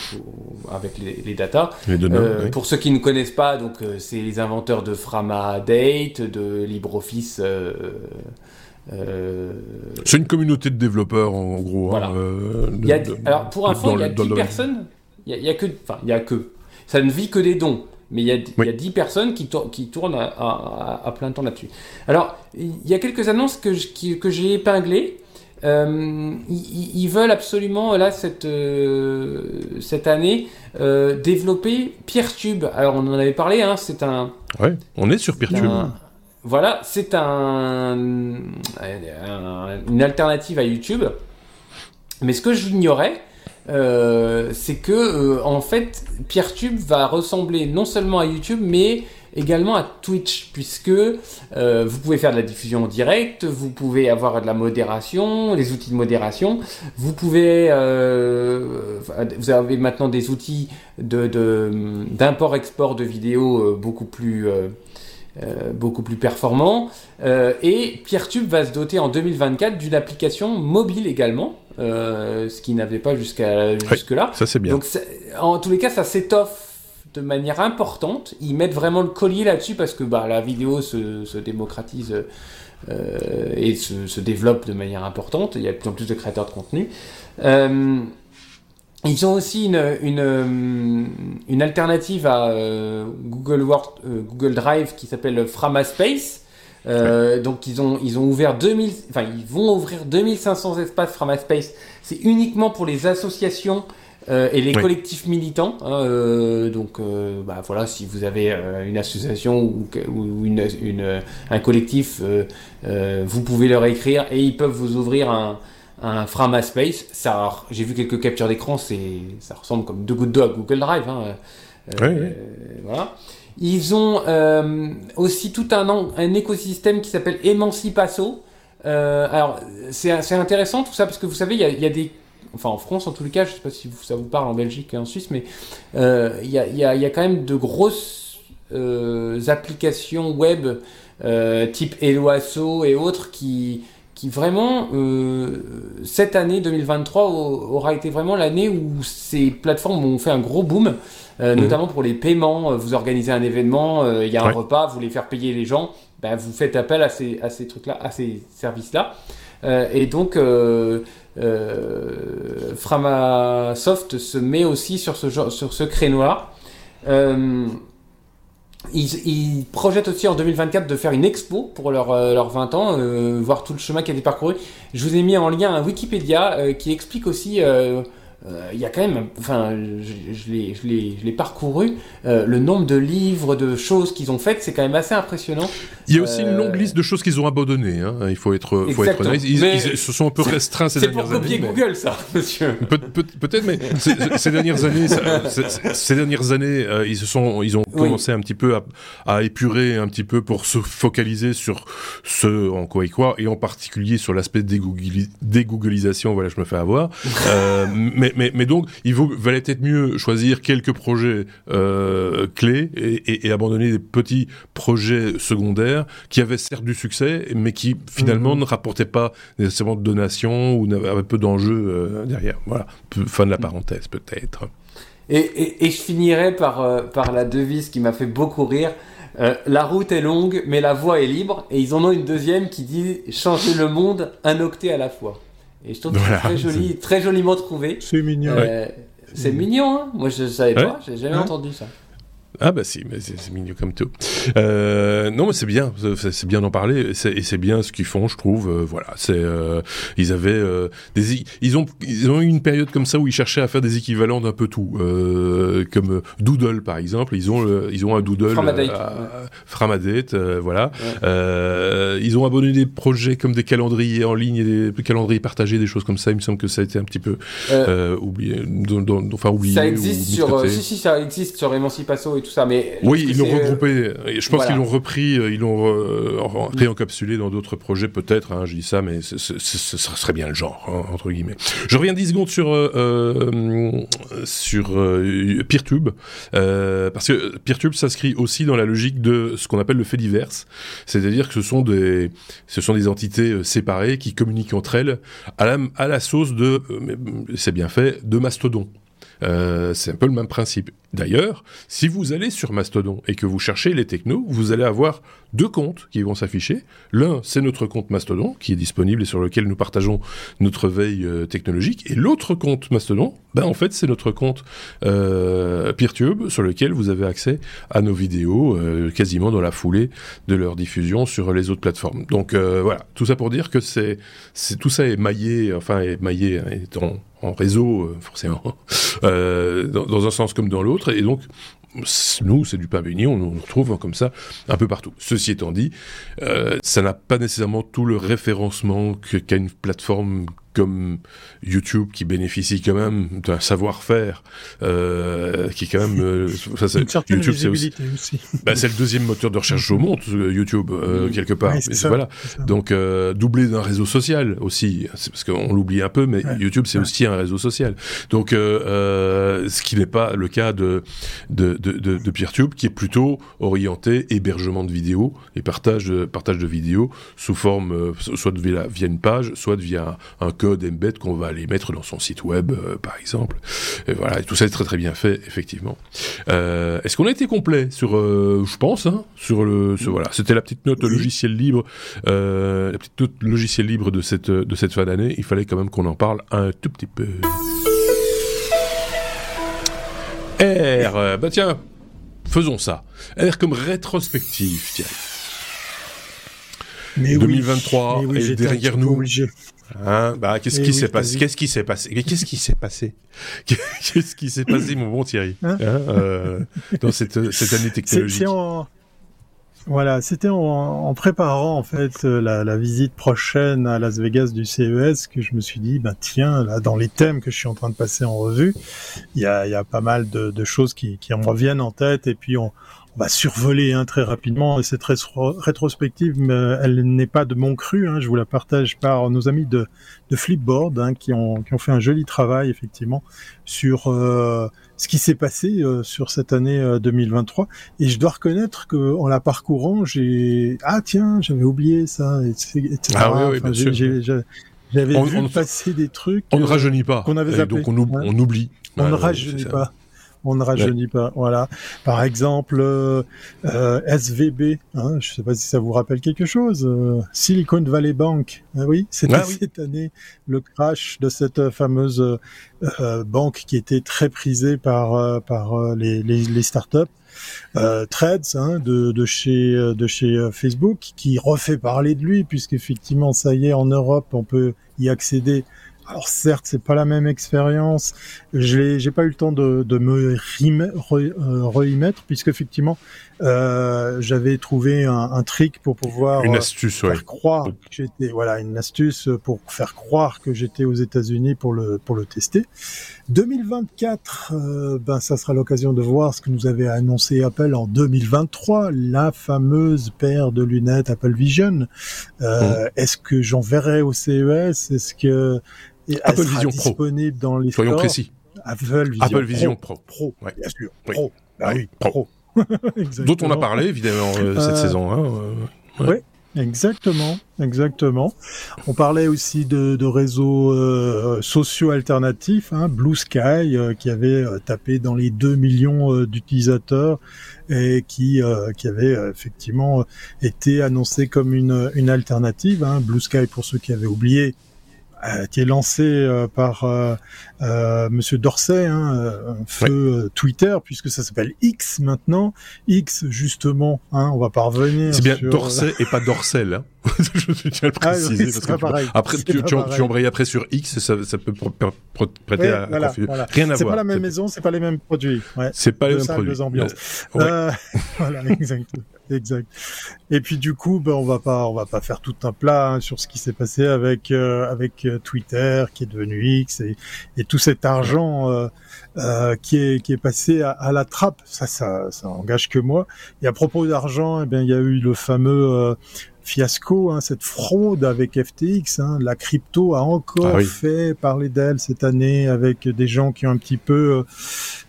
avec les, les datas. Les données, oui. Pour ceux qui ne connaissent pas, donc c'est les inventeurs de Framadate, de LibreOffice. c'est une communauté de développeurs en gros. Voilà. Hein, il y a, alors pour info, il y a 10 personnes. Il y, a, que, enfin, il y a que. Ça ne vit que des dons mais il y, a, oui. il y a 10 personnes qui, tour, qui tournent à, à, à, plein temps là-dessus. Alors, il y a quelques annonces que, je, que j'ai épinglées. Euh, ils, ils, veulent absolument, là, cette, euh, cette année, euh, développer PeerTube. Alors, on en avait parlé, hein, c'est un... Ouais, on est sur PeerTube. Un, voilà, c'est un, un, une alternative à YouTube. Mais ce que j'ignorais, euh, c'est que euh, en fait PierreTube va ressembler non seulement à YouTube mais également à Twitch puisque euh, vous pouvez faire de la diffusion en direct, vous pouvez avoir de la modération, les outils de modération, vous avez maintenant des outils d'import-export de, vidéos beaucoup plus euh, beaucoup plus performant. Et PierreTube va se doter en 2024 d'une application mobile également, euh, ce qui n'avait pas jusqu'à jusque-là. Ça c'est bien. Donc en tous les cas, ça s'étoffe de manière importante. Ils mettent vraiment le collier là-dessus parce que bah, la vidéo se, se démocratise euh, et se, se, développe de manière importante. Il y a de plus en plus de créateurs de contenu. Euh, ils ont aussi une, une, une alternative à Google, Word, Google Drive qui s'appelle Framaspace. Euh, ouais. Donc ils ont ils ont ouvert 2000 enfin ils vont ouvrir 2500 espaces Framaspace. C'est uniquement pour les associations euh, et les oui. collectifs militants. Hein, donc bah voilà si vous avez une association ou, ou une, une, un collectif, vous pouvez leur écrire et ils peuvent vous ouvrir un un Framaspace. Ça, j'ai vu quelques captures d'écran, c'est, ça ressemble comme deux gouttes d'eau à Google Drive. Hein. Oui, euh, Voilà. Ils ont euh, aussi tout un, écosystème qui s'appelle Emancipasso. Euh, alors, c'est, intéressant tout ça parce que vous savez, il y a, des enfin en France en les cas, je sais pas si ça vous parle en Belgique et en Suisse, mais euh, il y, a, y, y, a, quand même de grosses applications web type Eloasso et autres qui, qui vraiment, euh, cette année 2023 aura été vraiment l'année où ces plateformes ont fait un gros boom, euh, mmh. notamment pour les paiements. Vous organisez un événement, euh, il y a un ouais. repas, vous voulez faire payer les gens, ben, vous faites appel à ces, à ces trucs-là, à ces services-là. et donc, Framasoft se met aussi sur ce, genre, sur ce créneau-là. Ils, ils, projettent aussi en 2024 de faire une expo pour leurs leur 20 ans, euh, voir tout le chemin qui a été parcouru. Je vous ai mis en lien un Wikipédia euh, qui explique aussi euh, il y a quand même, enfin, je, je l'ai parcouru, euh, le nombre de livres, de choses qu'ils ont faites, c'est quand même assez impressionnant. Il y a aussi euh... une longue liste de choses qu'ils ont abandonnées, hein. il faut être, faut être honnête. Ils, ils, se sont un peu restreints ces dernières années. C'est pour copier Google, ça, monsieur. Peut-être, peut, mais ces dernières années, ça, ces dernières années, euh, ils se sont, ils ont commencé oui. un petit peu à, à, épurer un petit peu pour se focaliser sur ce en quoi et quoi, et en particulier sur l'aspect dégooglilisation, voilà, je me fais avoir. euh, mais mais, mais, donc, il vaut, valait peut-être mieux choisir quelques projets euh, clés et, et, et, abandonner des petits projets secondaires qui avaient certes du succès, mais qui finalement mmh. ne rapportaient pas nécessairement de donations ou avaient peu d'enjeux euh, derrière. Voilà, fin de la parenthèse peut-être. Et, et, je finirai par, euh, par la devise qui m'a fait beaucoup rire. Euh, la route est longue, mais la voie est libre. Et ils en ont une deuxième qui dit changer le monde un octet à la fois. Et je trouve voilà, que c'est très joli, très joliment trouvé. C'est mignon. Euh, ouais. C'est mignon, hein Moi, je savais ouais. pas, j'ai jamais ouais. entendu ça. Ah bah si, mais c'est mignon comme tout. Euh, non mais c'est bien, c'est bien d'en parler et c'est bien ce qu'ils font, je trouve. Euh, voilà, c'est euh, ils avaient euh, des ils ont ils ont eu une période comme ça où ils cherchaient à faire des équivalents d'un peu tout, euh, comme Doodle par exemple. Ils ont ils ont un Doodle Framadate, euh, Framadate voilà. ils ont abonné des projets comme des calendriers en ligne et des calendriers partagés, des choses comme ça. Il me semble que ça a été un petit peu oublié, dans, dans, enfin oublié. Ça existe sur, si si ça existe sur Emancipation et tout ça. Mais oui, ils l'ont regroupé. Je pense qu'ils l'ont repris, ils l'ont réencapsulé dans d'autres projets peut-être. Hein, je dis ça, mais ce serait bien le genre hein, entre guillemets. Je reviens 10 secondes sur sur PeerTube parce que PeerTube s'inscrit aussi dans la logique de ce qu'on appelle le fait divers, c'est-à-dire que ce sont des ce sont des entités séparées qui communiquent entre elles à la, à la sauce de, euh, c'est bien fait, de Mastodon. Euh, c'est un peu le même principe. D'ailleurs, si vous allez sur Mastodon et que vous cherchez les technos, vous allez avoir deux comptes qui vont s'afficher. L'un, c'est notre compte Mastodon, qui est disponible et sur lequel nous partageons notre veille euh, technologique. Et l'autre compte Mastodon, ben en fait, c'est notre compte euh, PeerTube, sur lequel vous avez accès à nos vidéos euh, quasiment dans la foulée de leur diffusion sur les autres plateformes. Donc voilà, tout ça pour dire que c'est, tout ça est maillé, enfin est maillé, hein, est en, réseau forcément, dans un sens comme dans l'autre. Et donc, nous, c'est du pain béni, on nous retrouve comme ça un peu partout. Ceci étant dit, euh, ça n'a pas nécessairement tout le référencement qu'a une plateforme comme YouTube qui bénéficie quand même d'un savoir-faire euh, qui est quand même euh, ça, c'est, YouTube c'est aussi, Bah, c'est le deuxième moteur de recherche au monde YouTube euh, quelque part. Voilà. donc doublé d'un réseau social aussi c'est parce qu'on l'oublie un peu mais YouTube c'est aussi un réseau social. Donc ce qui n'est pas le cas de de, de, de, de PeerTube qui est plutôt orienté hébergement de vidéos et partage de partage de vidéos sous forme soit via, via une page soit via un, un code embed qu'on va aller mettre dans son site web, euh, par exemple. Et voilà, et tout ça est très très bien fait, effectivement. Euh, Est-ce qu'on a été complet sur, euh, je pense, hein, sur le, ce, voilà, c'était la petite note logiciel libre, la petite note logiciel libre de cette de cette fin d'année. Il fallait quand même qu'on en parle un tout petit peu. R, bah tiens, faisons ça. R comme rétrospective, tiens. Mais 2023 oui, est derrière nous. Obligé. Hein bah, qu'est-ce qui s'est passé? Qu'est-ce qui s'est passé? Qu'est-ce qui s'est passé? Qu'est-ce qui s'est passé, mon bon Thierry, hein? Hein, euh, dans cette, cette année technologique. en... Voilà, c'était en, en, préparant en fait la, la, visite prochaine à Las Vegas du CES que je me suis dit, bah tiens, là dans les thèmes que je suis en train de passer en revue, il y a, y a, pas mal de, de choses qui, qui, me reviennent en tête. Et puis on, on va survoler hein, très rapidement. Et cette rétrospective, elle n'est pas de mon cru. Hein, je vous la partage par nos amis de, de Flipboard hein, qui, ont, qui ont fait un joli travail effectivement sur euh, ce qui s'est passé euh, sur cette année 2023. Euh, et je dois reconnaître que en la parcourant, j'ai ah tiens, j'avais oublié ça, etc. Ah oui, oui, bien sûr. J'avais vu passer des trucs. On ne rajeunit pas. Qu'on avait donc on, on oublie. On ne rajeunit pas on ne rajeunit pas. Voilà. Par exemple, euh, euh SVB, hein, je ne sais pas si ça vous rappelle quelque chose. Euh, Silicon Valley Bank, ah oui, c'était ah cette année le crash de cette fameuse euh, banque qui était très prisée par par les, les, les startups. Euh, Threads hein, de, de, chez de chez Facebook qui refait parler de lui puisqu'effectivement ça y est en Europe on peut y accéder alors certes, c'est pas la même expérience. Je j'ai pas eu le temps de, me re, mettre puisque effectivement euh, j'avais trouvé un, un, trick pour pouvoir une astuce, faire croire que j'étais voilà une astuce pour faire croire que j'étais aux États-Unis pour le pour le tester. 2024, euh, ben ça sera l'occasion de voir ce que nous avait annoncé Apple en 2023, la fameuse paire de lunettes Apple Vision. Euh, mmh. Est-ce que j'en verrai au CES Est-ce que Apple Vision Pro. disponible dans les Soyons précis. Apple Vision, Apple Vision Pro, Pro, bien sûr, Pro, bah oui, Pro. Dont on a parlé évidemment euh, cette euh, saison. Hein, euh, ouais. Oui, exactement, exactement. On parlait aussi de, de réseaux euh, sociaux alternatifs, hein, Blue Sky, qui avait tapé dans les 2 millions d'utilisateurs et qui, qui avait effectivement été annoncé comme une, une alternative. Hein. Blue Sky, pour ceux qui avaient oublié, euh, qui est lancé euh, par euh, euh, Monsieur Dorsey, hein, feu Twitter, puisque ça s'appelle X maintenant. X justement, hein, on va pas revenir. C'est bien Dorsey et pas Dorsel. Hein. je tiens à le Ah, préciser. oui, parce c'est que pareil. après, C'est tu, tu, tu embrayes après sur X, ça, ça peut pr- pr- pr- prêter à voilà, voilà. Rien à C'est voir. pas la même C'est- maison, c'est pas les mêmes produits. Ouais. C'est pas le Deux même salles, produit. deux ambiances. Ouais. Euh, voilà, exact, exact. Et puis du coup, ben, on va pas, on va pas faire tout un plat hein, sur ce qui s'est passé avec euh, avec euh, Twitter qui est devenu X et, et tout cet argent euh, euh, qui est qui est passé à, à la trappe. Ça, ça, ça engage que moi. Et à propos d'argent, eh bien, il y a eu le fameux euh, fiasco, hein, cette fraude avec FTX. Hein. La crypto a encore Ah oui. fait parler d'elle cette année avec des gens qui ont un petit peu euh,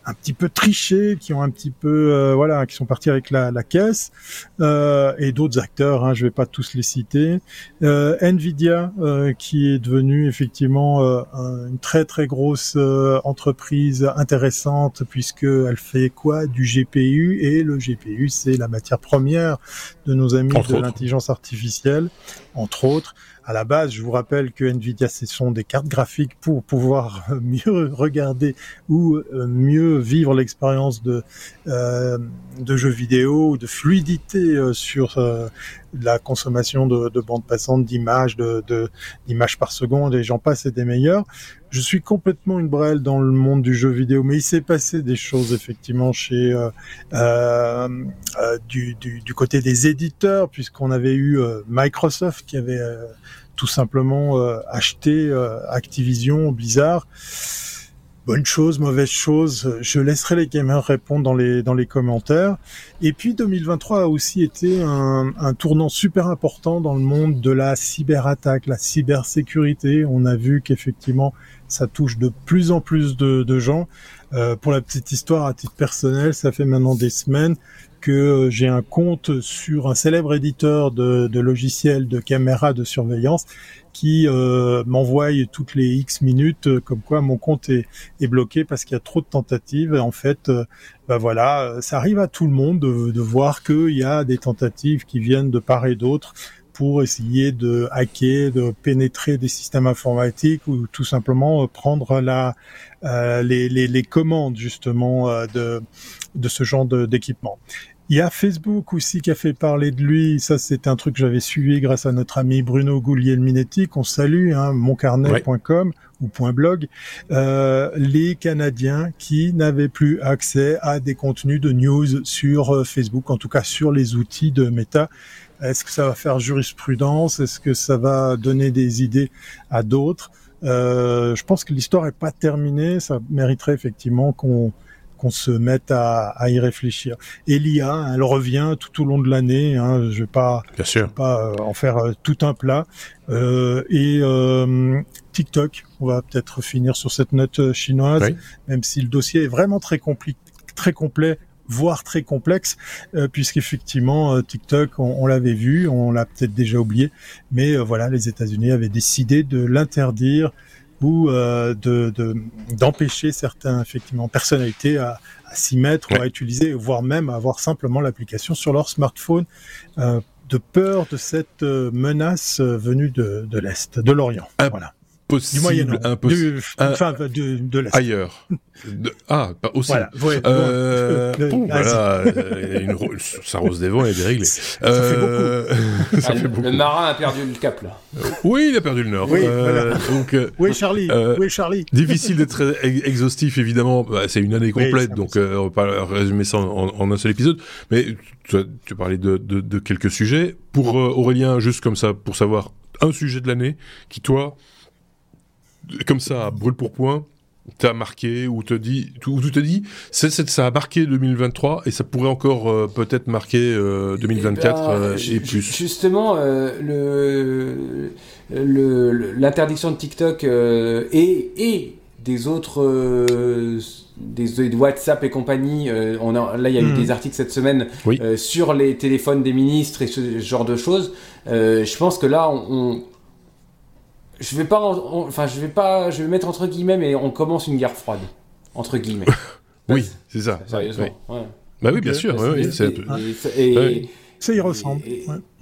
un petit peu triché, qui ont un petit peu euh, voilà, qui sont partis avec la, la caisse, euh, et d'autres acteurs. Hein, je vais pas tous les citer. Euh, Nvidia, euh, qui est devenue effectivement euh, un- une très très grosse euh, entreprise intéressante puisque elle fait quoi? Du GPU et le GPU c'est la matière première de nos amis Entre de l'intelligence artificielle, entre autres. À la base, je vous rappelle que Nvidia, ce sont des cartes graphiques pour pouvoir mieux regarder ou euh, mieux vivre l'expérience de euh, de jeux vidéo, de fluidité euh, sur euh, la consommation de, de bandes passantes, d'images, de d'images par seconde, et j'en passe, et des meilleurs. Je suis complètement une brêle dans le monde du jeu vidéo, mais il s'est passé des choses effectivement chez euh, euh, euh, du, du, du côté des éditeurs, puisqu'on avait eu euh, Microsoft qui avait euh, tout simplement acheté Activision, Blizzard. Bonne chose, mauvaise chose, je laisserai les gamers répondre dans les dans les commentaires. Et puis 2023 a aussi été un, tournant super important dans le monde de la cyberattaque, la cybersécurité. On a vu qu'effectivement ça touche de plus en plus de, de gens. Euh, pour la petite histoire, à titre personnel, ça fait maintenant des semaines que euh, j'ai un compte sur un célèbre éditeur de, de logiciels de caméras de surveillance qui euh, m'envoie toutes les X minutes euh, comme quoi mon compte est, est bloqué parce qu'il y a trop de tentatives. Et en fait, bah voilà, ça arrive à tout le monde de, de voir qu'il y a des tentatives qui viennent de part et d'autre pour essayer de hacker, de pénétrer des systèmes informatiques ou tout simplement prendre la, euh, les, les, les commandes justement de, de ce genre d'équipement. Il y a Facebook aussi qui a fait parler de lui. Ça, c'est un truc que j'avais suivi grâce à notre ami Bruno Gouliel-Minetti, qu'on salue, hein, moncarnet.com ou .blog. Euh, les Canadiens qui n'avaient plus accès à des contenus de news sur euh, Facebook, en tout cas sur les outils de Meta. Est-ce que ça va faire jurisprudence? Est-ce que ça va donner des idées à d'autres? Euh, Je pense que l'histoire est pas terminée. Ça mériterait effectivement qu'on qu'on se mette à, à y réfléchir. Et l'IA, elle revient tout au long de l'année. Hein, je vais pas Bien sûr. pas euh, en faire euh, tout un plat. Euh, et euh, TikTok, on va peut-être finir sur cette note chinoise, Oui. même si le dossier est vraiment très compli- très complet voire très complexe, euh, puisqu'effectivement euh, TikTok, on, on l'avait vu, on l'a peut-être déjà oublié, mais euh, voilà, les États-Unis avaient décidé de l'interdire ou euh, de de- d'empêcher certains effectivement personnalités à, à s'y mettre ou à utiliser, voire même à avoir simplement l'application sur leur smartphone, euh, de peur de cette euh, menace venue de, de l'Est, de l'Orient. Ah, voilà. Du Possible, Moyen-Orient. impossible. Du- Ah. Enfin, de, de l'Est. Ailleurs. De- Ah, aussi. Voilà. Ouais, Euh, voilà, euh, une rose des vents et déréglé. Ça fait beaucoup. ça Ah, fait le- beaucoup. Le marin a perdu le cap là. Oui, il a perdu le nord. Oui, Euh, Donc, euh, Où est Charlie Euh, est Charlie difficile d'être ex- exhaustif, évidemment. Bah, c'est une année Oui, complète, donc euh, on va pas résumer ça en, en un seul épisode. Mais tu, as- tu parlais de, de, de quelques sujets. Pour euh, Aurélien, juste comme ça, pour savoir un sujet de l'année qui, toi, comme ça, brûle pour point, t'as marqué ou te dit, ou tu te dis, c'est, c'est- ça a marqué 2023 et ça pourrait encore euh, peut-être marquer euh, 2024 Eh ben, euh, et ju- plus. Justement, euh, le, l'interdiction de TikTok et, et des autres, euh, des, des WhatsApp et compagnie. euh, on a, là, il y a eu Mhm. des articles cette semaine Oui. euh, sur les téléphones des ministres et ce genre de choses. Je pense que là, on, on- je vais pas, en- enfin, je vais pas, je vais mettre entre guillemets, mais on commence une guerre froide entre guillemets. Oui, c'est ça. Sérieusement. Ouais. ouais. Bah oui, bien sûr. Ouais, ouais, et- et- et-. Ça y ressemble.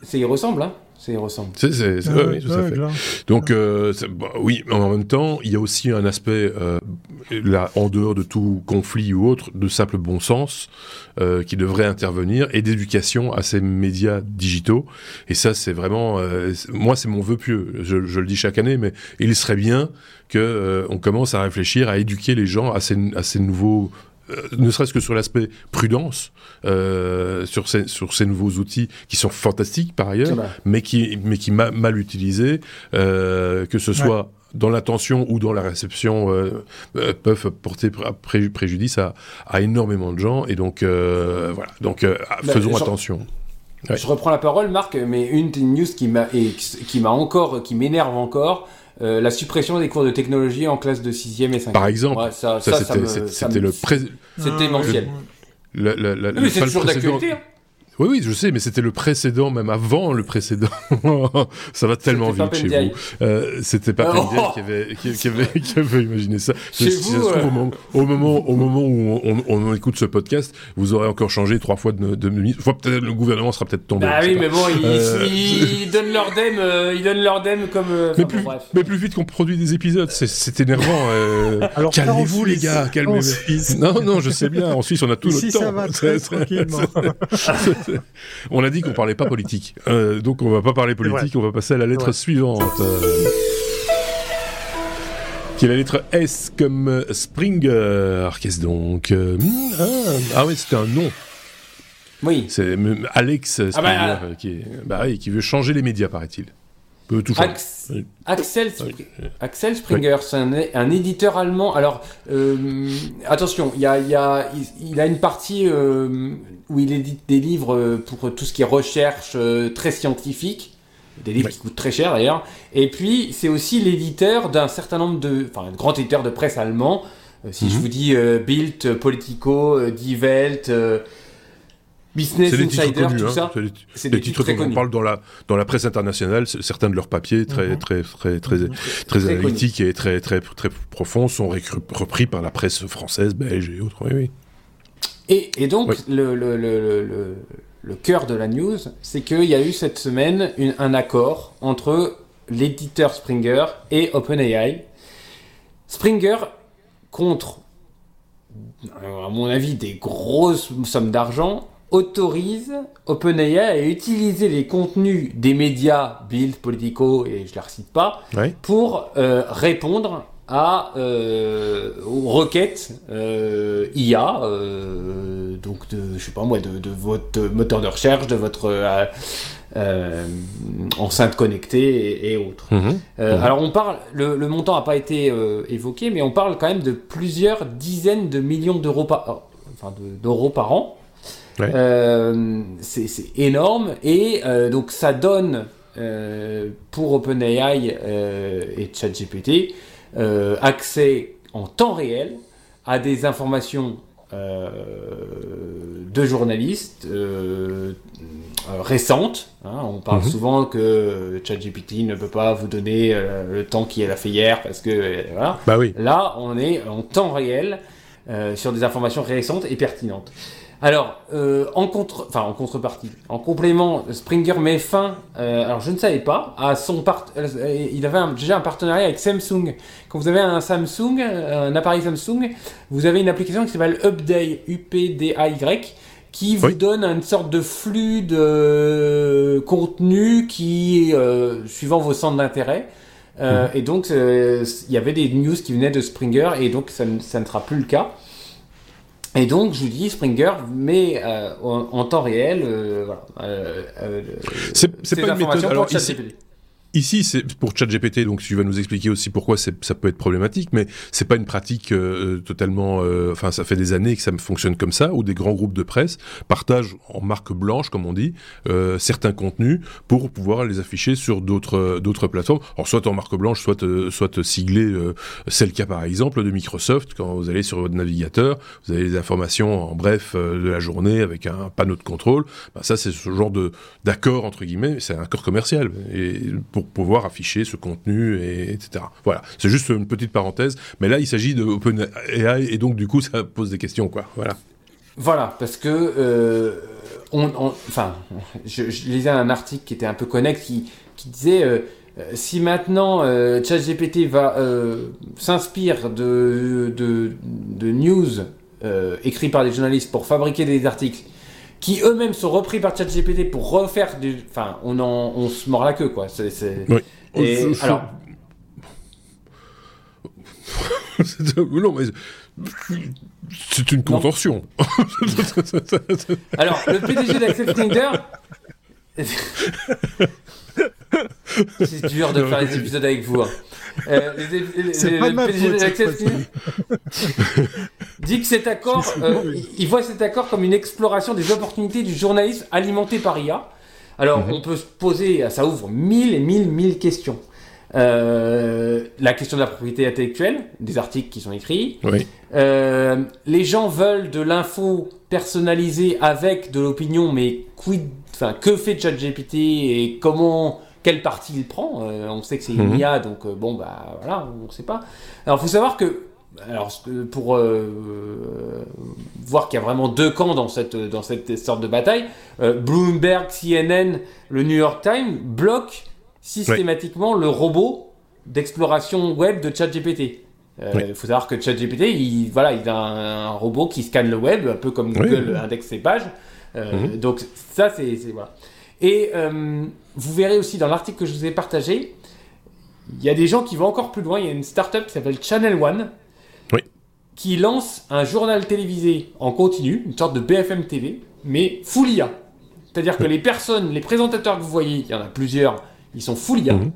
Ça y ressemble, hein. Ça y ressemble. C'est, c'est, c'est- Ah ouais, ouais, oui, tout à fait. clair. Donc euh, bah, oui, mais en même temps, il y a aussi un aspect euh, là en dehors de tout conflit ou autre, de simple bon sens euh, qui devrait intervenir et d'éducation à ces médias digitaux. Et ça, c'est vraiment, euh, moi, c'est mon vœu pieux. Je, je le dis chaque année, mais il serait bien que euh, on commence à réfléchir à éduquer les gens à ces, à ces nouveaux ne serait-ce que sur l'aspect prudence, euh, sur, ces, sur ces nouveaux outils qui sont fantastiques par ailleurs, mais qui, mais qui ma- mal utilisés, euh, que ce soit dans l'intention ou dans la réception, euh, euh, peuvent porter pré- pré- préjudice à, à énormément de gens. Et donc, euh, voilà. Donc, euh, Bah, faisons attention. Ouais. Je reprends la parole, Marc, mais une des news qui m'a encore, qui m'énerve encore, euh, la suppression des cours de technologie en classe de 6e et 5e. Par exemple, Ouais, ça, Ça, ça, ça c'était, me- le pré- C'était Ah, la- la- la- Oui, mais c'est le toujours d'actualité. hein. Oui, oui, je sais, mais c'était le précédent, même avant le précédent. ça va tellement vite chez vous. Euh, c'était pas Euh, Pendiaï oh qui, avait, qui, qui avait, qui avait imaginé ça. Chez Si ça vous, se trouve, euh. au, moment, au, moment, au moment où on, on- on écoute ce podcast, vous aurez encore changé trois fois de, de ministre. Enfin, peut-être le gouvernement sera peut-être tombé. Sais oui, mais bon, ils, Euh, ils- ils donnent leur dème, euh, ils donnent leur dème comme. euh, Mais enfin, plus, bon, bref. mais plus vite qu'on produit des épisodes, c'est- énervant. euh. Alors, calmez-vous les gars, calmez-vous. Non, non, je sais bien. En Suisse, on a tout Ici, notre temps. ça va très tranquillement. on a dit qu'on parlait pas politique. Euh, donc on va pas parler politique, on va passer à la lettre Ouais. suivante. Euh, Qui est la lettre S comme Springer. Qu'est-ce donc euh, hmm, ah, ah oui, c'était un nom. Oui. C'est Alex Springer Ah bah, qui, est, bah, qui veut changer les médias, paraît-il. Peut tout changer. Ax- Oui. Axel, Spr- Axel Springer, c'est un, un éditeur allemand. Alors, euh, attention, il y a, il y a, il, il a une partie euh, où il édite des livres pour tout ce qui est recherche euh, très scientifique, des livres Oui. qui coûtent très cher d'ailleurs. Et puis, c'est aussi l'éditeur d'un certain nombre de, enfin, un grand éditeur de presse allemand. Si je Mhm. vous dis Bild, Politico, Die Welt, Business titres Insider, connus, tout hein. ça. C'est des- titres très dont on connus. parle dans la dans la presse internationale. Certains de leurs papiers très Mhm. très très très très, très Très analytiques et très très très profonds sont repris par la presse française, belge et autres. Oui, oui. Et, et donc, Oui. le, le, le, le, le- le cœur de la news, c'est qu'il y a eu cette semaine une- un accord entre l'éditeur Springer et OpenAI. Springer, contre, à mon avis, des grosses sommes d'argent, autorise OpenAI à utiliser les contenus des médias, Bild, Politico, et je ne les recite pas, pour euh, répondre à euh, aux requêtes euh, IA, donc de je sais pas moi de, de votre moteur de recherche, de votre enceinte connectée et, et autres. Mhm. Mhm. Alors on parle, le, le montant n'a pas été évoqué, mais on parle quand même de plusieurs dizaines de millions d'euros par, enfin de- d'euros par an. Ouais. Euh, c'est énorme et euh, donc ça donne euh, pour OpenAI et ChatGPT accès en temps réel à des informations de journalistes récentes. hein. on parle Mhm. souvent que ChatGPT ne peut pas vous donner le temps qu'il a fait hier parce que voilà. Bah oui. Là, on est en temps réel euh, sur des informations récentes et pertinentes. Alors, euh, en, contre, enfin, en contrepartie, en complément, Springer met fin, euh, alors je ne savais pas, à son part, euh, il avait un- déjà un partenariat avec Samsung. Quand vous avez un Samsung, un appareil Samsung, vous avez une application qui s'appelle Upday, U-P-D-A-Y, qui vous Oui. donne une sorte de flux de contenu qui, euh, suivant vos centres d'intérêt, euh, Et donc, euh, il y avait des news qui venaient de Springer, et donc ça ne sera plus le cas. Et donc, je vous dis, Springer met euh, en, en temps réel, euh, voilà, euh, euh, ces pas une informations méthode- alors pour ChatGPT. Ici, c'est pour ChatGPT, donc tu vas nous expliquer aussi pourquoi ça peut être problématique, mais c'est pas une pratique euh, totalement. euh, Enfin, ça fait des années que ça fonctionne comme ça, où des grands groupes de presse partagent en marque blanche, comme on dit, euh, certains contenus pour pouvoir les afficher sur d'autres d'autres plateformes. Alors, soit en marque blanche, soit euh, soit euh, c'est le cas par exemple de Microsoft quand vous allez sur votre navigateur, vous avez les informations en bref euh, de la journée avec un panneau de contrôle. Bah, ça, c'est ce genre de d'accord entre guillemets. C'est un accord commercial pouvoir afficher ce contenu et etc. Voilà, c'est juste une petite parenthèse. Mais là, il s'agit de OpenAI et donc du coup, ça pose des questions quoi. Voilà. Voilà, parce que euh, on, enfin, je, lisais un article qui était un peu connexe qui, qui disait euh, si maintenant euh, ChatGPT va s'inspire de, de, de, news écrits par des journalistes pour fabriquer des articles qui eux-mêmes sont repris par ChatGPT pour refaire du, enfin, on en, on se mord la queue quoi. C'est, oui. alors. non, mais c'est une contention. Alors, le PDG d'Axel Springer. c'est dur de faire des épisodes avec vous. Hein. Euh, le PDG d'Axel Springer dit que cet accord, euh, il voit cet accord comme une exploration des opportunités du journalisme alimenté par IA. Alors, mhm. on peut se poser, ça ouvre mille et mille, mille questions. Euh, la question de la propriété intellectuelle, des articles qui sont écrits. Euh, les gens veulent de l'info personnalisée avec de l'opinion, mais quid, enfin, que fait ChatGPT et comment, quelle partie il prend euh, On sait que c'est une mhm. IA, donc bon, bah voilà, on ne sait pas. Alors, il faut savoir que alors, pour voir qu'il y a vraiment deux camps dans cette, dans cette sorte de bataille, Bloomberg, CNN, le New York Times bloquent systématiquement le robot d'exploration web de ChatGPT. Euh, il faut savoir que ChatGPT, il, voilà, il a un, robot qui scanne le web, un peu comme Google indexe ses pages. Euh, mhm. Donc ça, c'est voilà. Et euh, vous verrez aussi dans l'article que je vous ai partagé, il y a des gens qui vont encore plus loin. Il y a une startup qui s'appelle Channel One, qui lance un journal télévisé en continu, une sorte de BFM TV, mais full IA. C'est-à-dire que les personnes, les présentateurs que vous voyez, il y en a plusieurs, ils sont full IA. Mhm.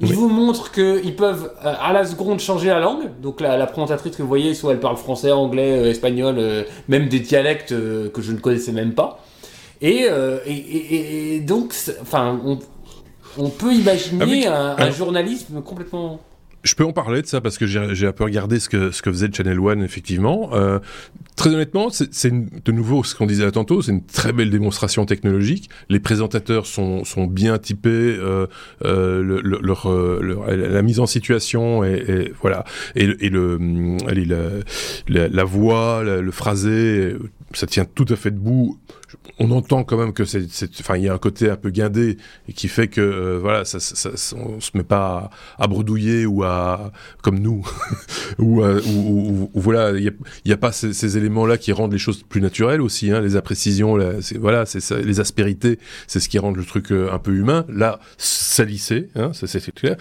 Ils vous montrent qu'ils peuvent euh, à la seconde changer la langue. Donc la, présentatrice que vous voyez, soit elle parle français, anglais, euh, espagnol, euh, même des dialectes que je ne connaissais même pas. Et, et, donc, enfin, on, peut imaginer ah un, journalisme complètement je peux en parler de ça parce que j'ai un peu regardé ce que, ce que faisait Channel One, effectivement. Euh, très honnêtement, c'est de nouveau ce qu'on disait tantôt, c'est une très belle démonstration technologique. Les présentateurs sont, sont bien typés, euh, euh, le, leur, leur, la mise en situation et, et voilà, et, et le, la, la, voix, le phrasé, ça tient tout à fait debout on entend quand même que c'est, enfin, il y a un côté un peu guindé et qui fait que euh, voilà, ça, ça, on se met pas à, bredouiller ou à comme nous ou, voilà, il y a, pas ces, éléments-là qui rendent les choses plus naturelles aussi, hein, les imprécisions, voilà, les aspérités, c'est ce qui rend le truc euh, un peu humain. Là, salissé, hein, ça c'est clair.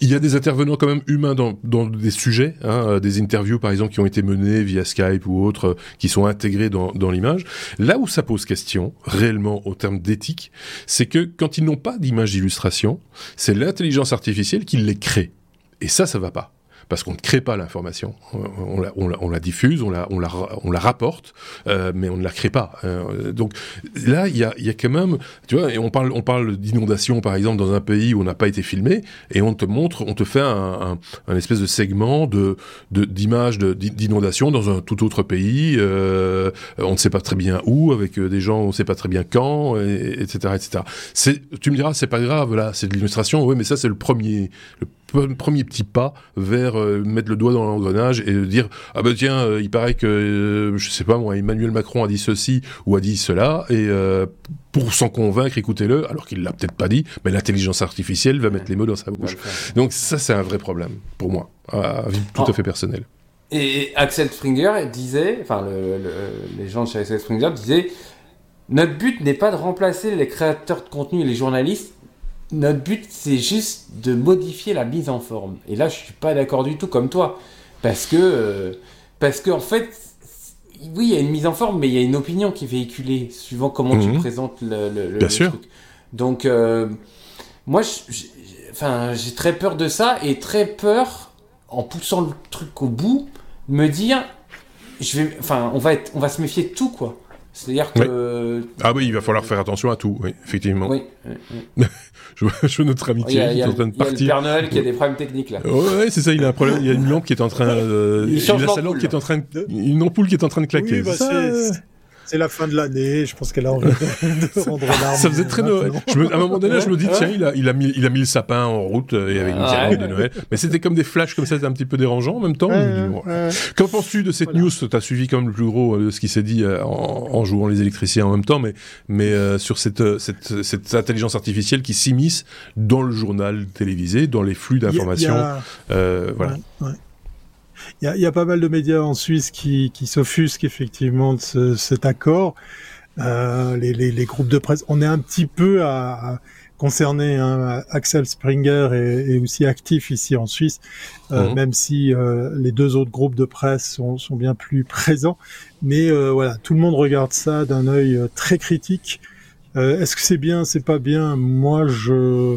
Il y a des intervenants quand même humains dans, dans des sujets, hein, euh, des interviews par exemple qui ont été menées via Skype ou autres, euh, qui sont intégrés dans, dans l'image. Là où ça pose question, réellement au terme d'éthique, c'est que quand ils n'ont pas d'image d'illustration, c'est l'intelligence artificielle qui les crée. Et ça, ça va pas parce qu'on ne crée pas l'information. On la, on, la, diffuse, on la, on la, on la rapporte, euh, mais on ne la crée pas. Euh, donc là, il y a, y a quand même, tu vois, et on parle, on parle d'inondation par exemple dans un pays où on n'a pas été filmé, et on te montre, on te fait un, un, espèce de segment de d'images d'inondation dans un tout autre pays. Euh, on ne sait pas très bien où, avec des gens, on ne sait pas très bien quand, et, etc., etc. Tu me diras, c'est pas grave, là, c'est de l'illustration. Oui, mais ça c'est le premier, premier petit pas vers euh, mettre le doigt dans l'engrenage et dire ah ben tiens euh, il paraît que euh, je sais pas moi Emmanuel Macron a dit ceci ou a dit cela et pour s'en convaincre écoutez-le alors qu'il l'a peut-être pas dit mais l'intelligence artificielle va mettre les mots dans sa bouche. Donc ça c'est un vrai problème pour moi à, vie tout à fait personnel. Et Axel Springer disait enfin les gens de chez Axel Springer disaient notre but n'est pas de remplacer les créateurs de contenu et les journalistes notre but, c'est juste de modifier la mise en forme. Et là, je suis pas d'accord du tout comme toi. Parce que, euh, parce que en fait, oui, il y a une mise en forme, mais il y a une opinion qui est véhiculée, suivant comment tu mhm. présentes le, le, Bien sûr. truc. Donc, euh, moi, enfin, j'ai très peur de ça, et très peur, en poussant le truc au bout, me dire, je vais, enfin, on va, être, on va se méfier de tout, quoi. C'est-à-dire que. Ah oui, il va falloir faire attention à tout, oui, effectivement. Oui. je, vois, notre amitié qui est en train de partir. Il y a le Père Noël qui a des problèmes techniques là. Oui, c'est ça, il a un problème. Il y a une lampe qui est en train. Euh, il, il, a sa lampe qui est en train de, une ampoule qui est en train de claquer. Oui, bah, c'est la fin de l'année. Je pense qu'elle a envie de, rendre l'arme. Ça faisait très Noël. à un moment donné, je me dis, tiens, il a, il a mis, il a mis le sapin en route. Euh, il y avait une cérémonie de Noël. Mais c'était comme des flashs comme ça, c'était un petit peu dérangeant en même temps. Qu'en penses-tu de cette news? Tu as suivi comme le plus gros de ce qui s'est dit en, en, jouant les électriciens en même temps, mais, mais sur cette, cette, cette intelligence artificielle qui s'immisce dans le journal télévisé, dans les flux d'informations. voilà. Il y, a, pas mal de médias en Suisse qui, qui s'offusquent effectivement de cet accord. Euh, les, les, les, groupes de presse, on est un petit peu à, concerné. Hein, Axel Springer est, aussi actif ici en Suisse, euh, mhm. même si euh, les deux autres groupes de presse sont, sont bien plus présents. Mais euh, voilà, tout le monde regarde ça d'un œil très critique. Est-ce que c'est bien, c'est pas bien? Moi, je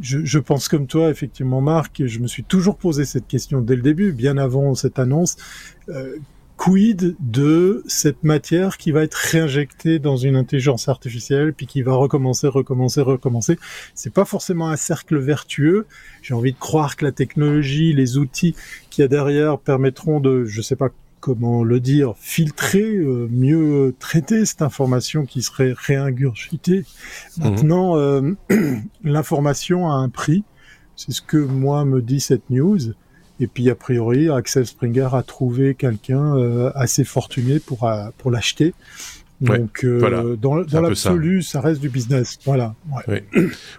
je, je, pense comme toi, effectivement, Marc, je me suis toujours posé cette question dès le début, bien avant cette annonce. Euh, quid de cette matière qui va être réinjectée dans une intelligence artificielle, puis qui va recommencer, recommencer, recommencer? C'est pas forcément un cercle vertueux. J'ai envie de croire que la technologie, les outils qu'il y a derrière permettront de, je sais pas comment le dire, filtrer, euh, mieux traiter cette information qui serait réingurgitée. Mhm. Maintenant, euh, l'information a un prix. C'est ce que moi me dit cette news. Et puis, a priori, Axel Springer a trouvé quelqu'un euh, assez fortuné pour, pour l'acheter. Donc, euh, dans, l'absolu, ça. reste du business. Voilà. Oui,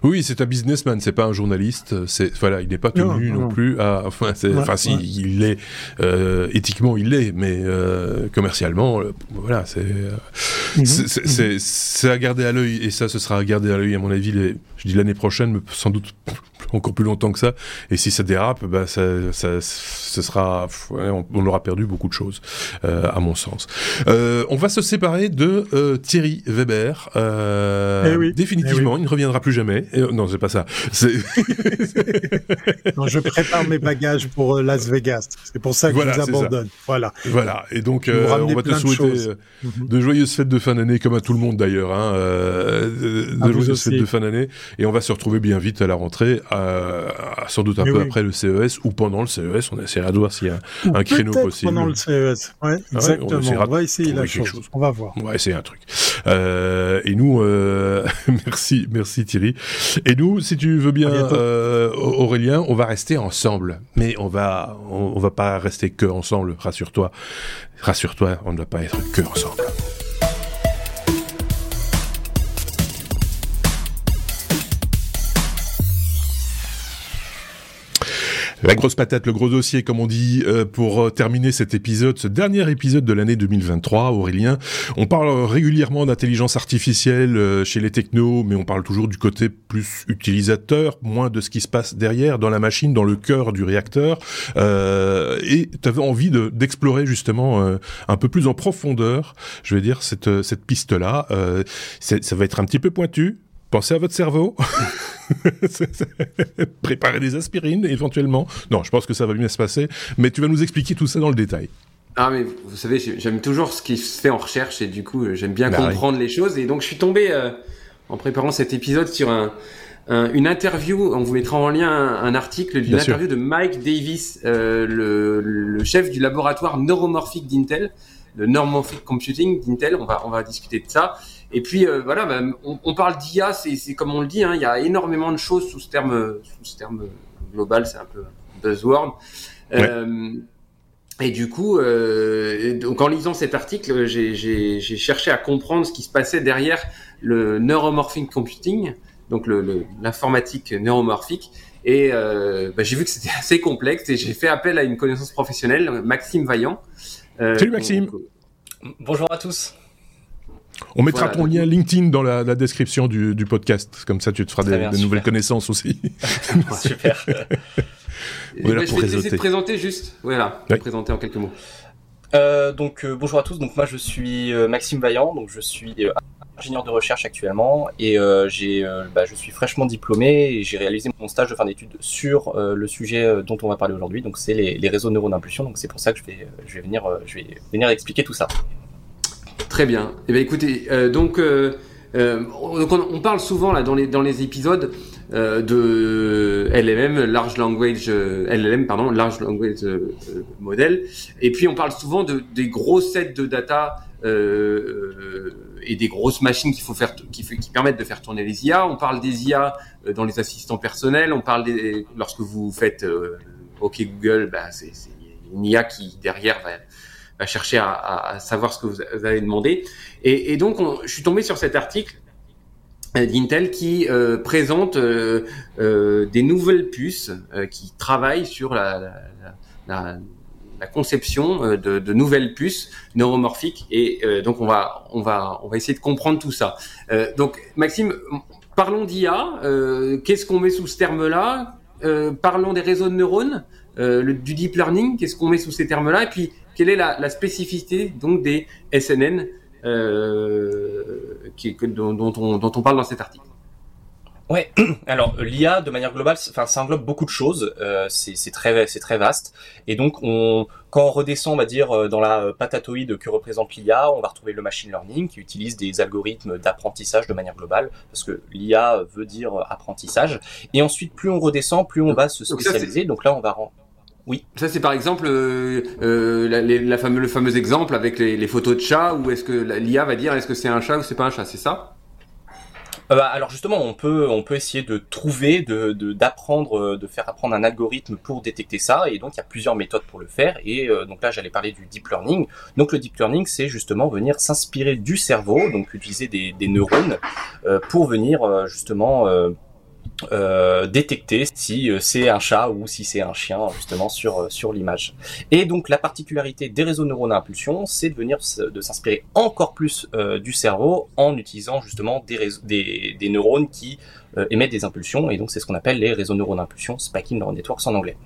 oui c'est un businessman, c'est pas un journaliste. C'est voilà, il n'est pas tenu non, plus à. Enfin, enfin, si il l'est euh, éthiquement, il l'est, mais euh, commercialement, voilà, c'est mhm. c'est c'est à garder à l'œil et ça, ce sera à garder à l'œil à mon avis. Les, je dis l'année prochaine, mais sans doute encore plus longtemps que ça. Et si ça dérape, bah, ça, ça, ce sera, on, aura perdu beaucoup de choses, euh, à mon sens. Euh, on va se séparer de euh, Thierry Weber. Euh, eh définitivement, eh il ne reviendra plus jamais. non, c'est pas ça. non, je prépare mes bagages pour euh, Las Vegas. C'est pour ça que je vous abandonne. Voilà. Voilà. Et donc, euh, on va te souhaiter mhm. de joyeuses fêtes de fin d'année, comme à tout le monde d'ailleurs. Hein, de joyeuses fêtes de fin d'année. Et on va se retrouver bien vite à la rentrée. Euh, sans doute un peu après le CES ou pendant le CES. On essaiera de voir s'il y a un créneau possible. Pendant le CES, ouais, ah exactement. on, va essayer la chose. On va voir. On va essayer un truc. Euh, et nous, euh, merci, merci Thierry. Et nous, si tu veux bien, Aurélien, on va rester ensemble. Mais on va, on, on va pas rester que ensemble. Rassure-toi, rassure-toi, on ne va pas être que ensemble. La grosse patate, le gros dossier, comme on dit, euh, pour euh, terminer cet épisode, ce dernier épisode de l'année 2023, Aurélien. On parle régulièrement d'intelligence artificielle euh, chez les technos, mais on parle toujours du côté plus utilisateur, moins de ce qui se passe derrière, dans la machine, dans le cœur du réacteur. et tu avais envie d'explorer justement un peu plus en profondeur, je veux dire, cette, cette piste-là. ça va être un petit peu pointu, pensez à votre cerveau. Préparez des aspirines éventuellement. Non, je pense que ça va bien se passer, mais tu vas nous expliquer tout ça dans le détail. Ah mais vous savez, j'aime toujours ce qui se fait en recherche et du coup j'aime bien bah comprendre les choses et donc je suis tombé euh, en préparant cet épisode sur un, une interview, on vous mettra en lien un, article d'une interview de Mike Davis, euh, le, le, chef du laboratoire neuromorphique d'Intel, le neuromorphic computing d'Intel. On va on va discuter de ça. Et puis euh, voilà, bah, on, parle d'IA, c'est comme on le dit, hein, il y a énormément de choses sous ce terme, sous ce terme global, c'est un peu buzzword. Euh, et du coup, euh, donc en lisant cet article, j'ai cherché à comprendre ce qui se passait derrière le neuromorphic computing, donc l'informatique neuromorphique. Et euh, bah, j'ai vu que c'était assez complexe et j'ai fait appel à une connaissance professionnelle, Maxime Vaillant. Euh, Salut Maxime. bonjour à tous. On mettra ton lien LinkedIn dans la, description du, podcast, comme ça tu te feras des, nouvelles connaissances aussi. super. je vais essayer de présenter juste, voilà, présenter en quelques mots. Euh, donc euh, bonjour à tous, donc moi je suis euh, Maxime Vaillant, donc je suis ingénieur de recherche actuellement. Et j'ai, bah, je suis fraîchement diplômé et j'ai réalisé mon stage de fin d'études sur le sujet dont on va parler aujourd'hui, donc c'est les, réseaux neuronaux d'impulsion, donc c'est pour ça que je vais, je vais venir, je vais venir expliquer tout ça. Très bien. Eh bien, écoutez, euh, donc, euh, euh, on, parle souvent là dans les dans les épisodes de LLM, large language LLM pardon, large language model. Et puis on parle souvent de des gros sets de data et des grosses machines qu'il faut faire, qui, qui permettent de faire tourner les IA. On parle des IA dans les assistants personnels. On parle des lorsque vous faites OK Google, bah, c'est une IA qui derrière va à chercher à, savoir ce que vous avez demandé. Et, donc, je suis tombé sur cet article euh, d'Intel qui euh, présente euh, des nouvelles puces qui travaillent sur la, conception de, nouvelles puces neuromorphiques. Et donc, on va, on, va, on va essayer de comprendre tout ça. donc, Maxime, parlons d'IA. Qu'est-ce qu'on met sous ce terme-là? Parlons des réseaux de neurones. du deep learning, qu'est-ce qu'on met sous ces termes-là? Et puis, quelle est la, spécificité donc des SNN euh, qui, dont, on, dont, on, parle dans cet article? Ouais, alors l'IA de manière globale, enfin ça englobe beaucoup de choses, euh, c'est très c'est très vaste, et donc on quand on redescend, on va dire euh, dans la patatoïde que représente l'IA, on va retrouver le machine learning qui utilise des algorithmes d'apprentissage de manière globale, parce que l'IA veut dire apprentissage, et ensuite plus on redescend, plus on va se spécialiser, donc là on va oui. Ça c'est par exemple euh, euh, la, la fameux, le fameux exemple avec les, les photos de chats où est-ce que l'IA va dire est-ce que c'est un chat ou c'est pas un chat, c'est ça? Euh, bah, alors justement, on peut on peut essayer de trouver, de d'apprendre, de, faire apprendre un algorithme pour détecter ça. Et donc il y a plusieurs méthodes pour le faire. Et euh, donc là, j'allais parler du deep learning. Donc le deep learning, c'est justement venir s'inspirer du cerveau, donc utiliser des, des neurones pour venir justement euh, détecter si euh, c'est un chat ou si c'est un chien justement sur euh, sur l'image. Et donc la particularité des réseaux neuronaux à impulsion, c'est de venir de s'inspirer encore plus du cerveau en utilisant justement des, des, des neurones qui émettent des impulsions et donc c'est ce qu'on appelle les réseaux neuronaux d'impulsion, spiking neural networks en anglais.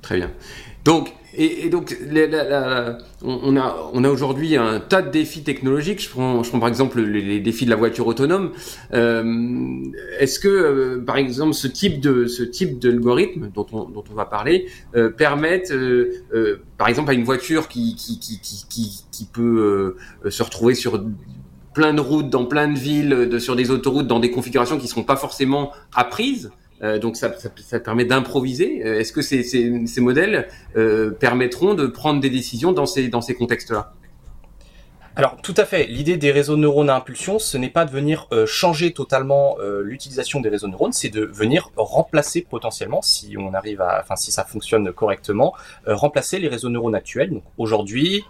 Très bien. Donc et, donc, on a, on a aujourd'hui un tas de défis technologiques. Je prends, je prends par exemple les, défis de la voiture autonome. Euh, Est-ce que, euh, par exemple, ce type de ce type d'algorithme dont on, dont on va parler euh, permettent, euh, euh, par exemple, à une voiture qui qui, qui, qui, qui peut se retrouver sur plein de routes, dans plein de villes, de, sur des autoroutes, dans des configurations qui ne seront pas forcément apprises euh, donc ça, permet d'improviser. Euh, est-ce que ces, modèles euh, permettront de prendre des décisions dans ces, dans ces contextes-là? Alors tout à fait. L'idée des réseaux neurones à impulsion, ce n'est pas de venir euh, changer totalement euh, l'utilisation des réseaux neurones, c'est de venir remplacer potentiellement, si on arrive à, enfin si ça fonctionne correctement, euh, remplacer les réseaux neurones actuels. Donc aujourd'hui,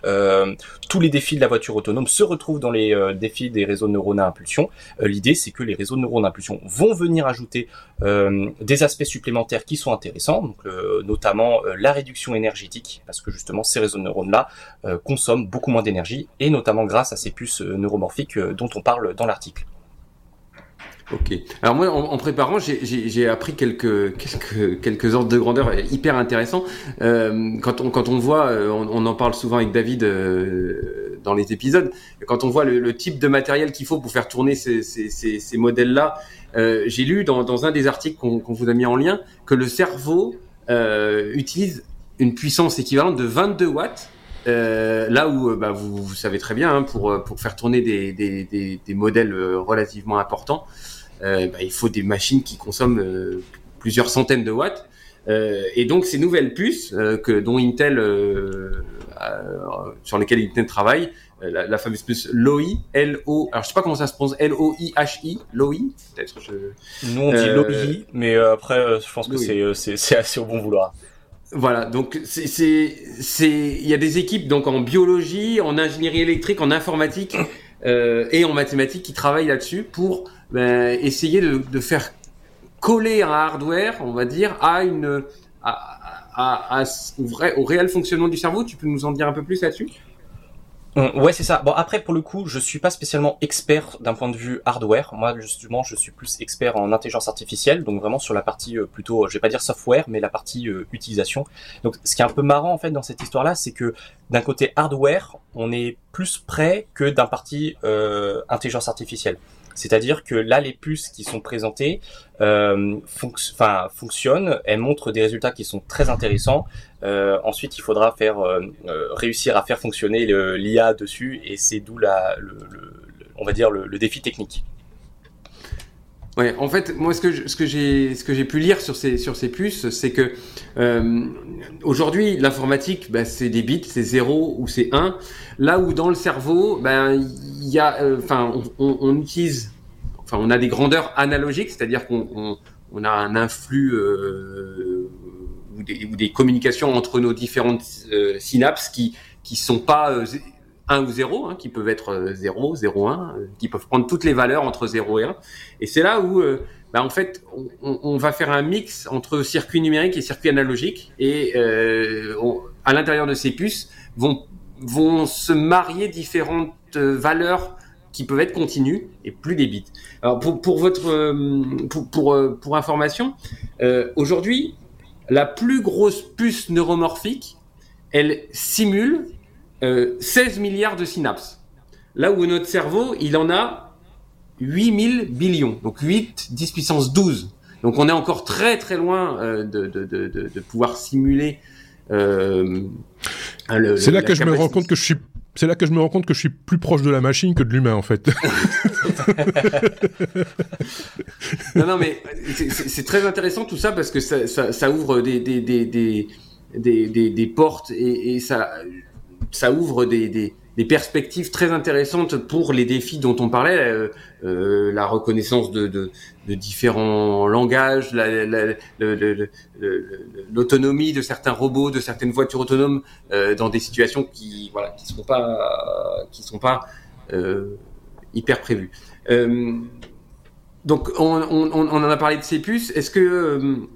tous les défis de la voiture autonome se retrouvent dans les défis des réseaux neurones à impulsion. L'idée, c'est que les réseaux neurones à impulsion vont venir ajouter des aspects supplémentaires qui sont intéressants, donc notamment la réduction énergétique, parce que justement ces réseaux neurones-là consomment beaucoup moins d'énergie et notamment grâce à ces puces euh, neuromorphiques euh, dont on parle dans l'article. Ok. Alors moi, en, préparant, j'ai appris quelques, quelques, ordres de grandeur hyper intéressants. Euh, quand, on, quand on voit, on, en parle souvent avec David dans les épisodes, quand on voit le, type de matériel qu'il faut pour faire tourner ces, modèles-là, j'ai lu dans, un des articles qu'on vous a mis en lien que le cerveau utilise une puissance équivalente de 22 watts euh, là où euh, bah, vous, vous, savez très bien, hein, pour, euh, pour faire tourner des, des, des, des modèles relativement importants, euh, bah, il faut des machines qui consomment plusieurs centaines de watts. et donc ces nouvelles puces que, dont Intel, sur lesquelles Intel travaille, la, la, fameuse puce LOI, L-O, alors je sais pas comment ça se prononce, L-O-I-H-I, LOI, peut-être. Je... Nous on dit LOI, mais après je pense que c'est assez au bon vouloir. Voilà, donc c'est c'est il y a des équipes donc en biologie, en ingénierie électrique, en informatique euh, et en mathématiques qui travaillent là-dessus pour ben, essayer de, de, faire coller un hardware, on va dire, à une à, à, à, au, vrai, au réel fonctionnement du cerveau. Tu peux nous en dire un peu plus là-dessus? Ouais, c'est ça. Bon, après, pour le coup, je suis pas spécialement expert d'un point de vue hardware. Moi, justement, je suis plus expert en intelligence artificielle, donc vraiment sur la partie euh, plutôt, je vais pas dire software, mais la partie euh, utilisation. Donc, ce qui est un peu marrant en fait dans cette histoire-là, c'est que d'un côté hardware, on est plus près que d'un parti euh, intelligence artificielle. C'est-à-dire que là, les puces qui sont présentées euh, fonctionnent, elles montrent des résultats qui sont très intéressants. Euh, ensuite, il faudra euh, réussir à faire fonctionner l'IA dessus, et c'est d'où la, on va dire le défi technique. Ouais, en fait, moi, ce que j'ai ce que j'ai pu lire sur ces sur ces puces, c'est que euh, aujourd'hui, l'informatique, bah, c'est des bits, c'est 0 ou c'est 1. Là où dans le cerveau, ben il y a, euh, enfin, on, utilise, enfin, on a des grandeurs analogiques, c'est-à-dire qu'on on, on, a un influx euh, ou, des, communications entre nos différentes synapses qui qui sont pas 1 ou 0, hein, qui peuvent être 0, 0, 1, qui peuvent prendre toutes les valeurs entre 0 et 1. Et c'est là où, euh, bah, en fait, on, on, va faire un mix entre circuit numérique et circuit analogique. Et euh, on, à l'intérieur de ces puces vont, vont se marier différentes euh, valeurs qui peuvent être continues et plus des bits. Alors pour, pour votre euh, pour, pour, pour information, euh, aujourd'hui, la plus grosse puce neuromorphique, elle simule 16 euh, milliards de synapses. Là où notre cerveau, il en a 8000 billions. Donc 8, 10 puissance 12. Donc on est encore très très loin euh, de, de, de, de, pouvoir simuler. Euh, c'est là que je me rends compte que je suis c'est là que je me rends compte que je suis plus proche de la machine que de l'humain en fait. non non mais c'est très intéressant tout ça parce que ça, ça, ça ouvre des des, des, des, des, des portes et, et ça ça ouvre des, des, des, perspectives très intéressantes pour les défis dont on parlait, euh, euh la reconnaissance de, de, de, différents langages, l'autonomie de certains robots, de certaines voitures autonomes euh, dans des situations qui voilà qui sont pas qui sont pas euh, hyper prévues. Euh, donc on, on, on, en a parlé de ces puces. Est-ce que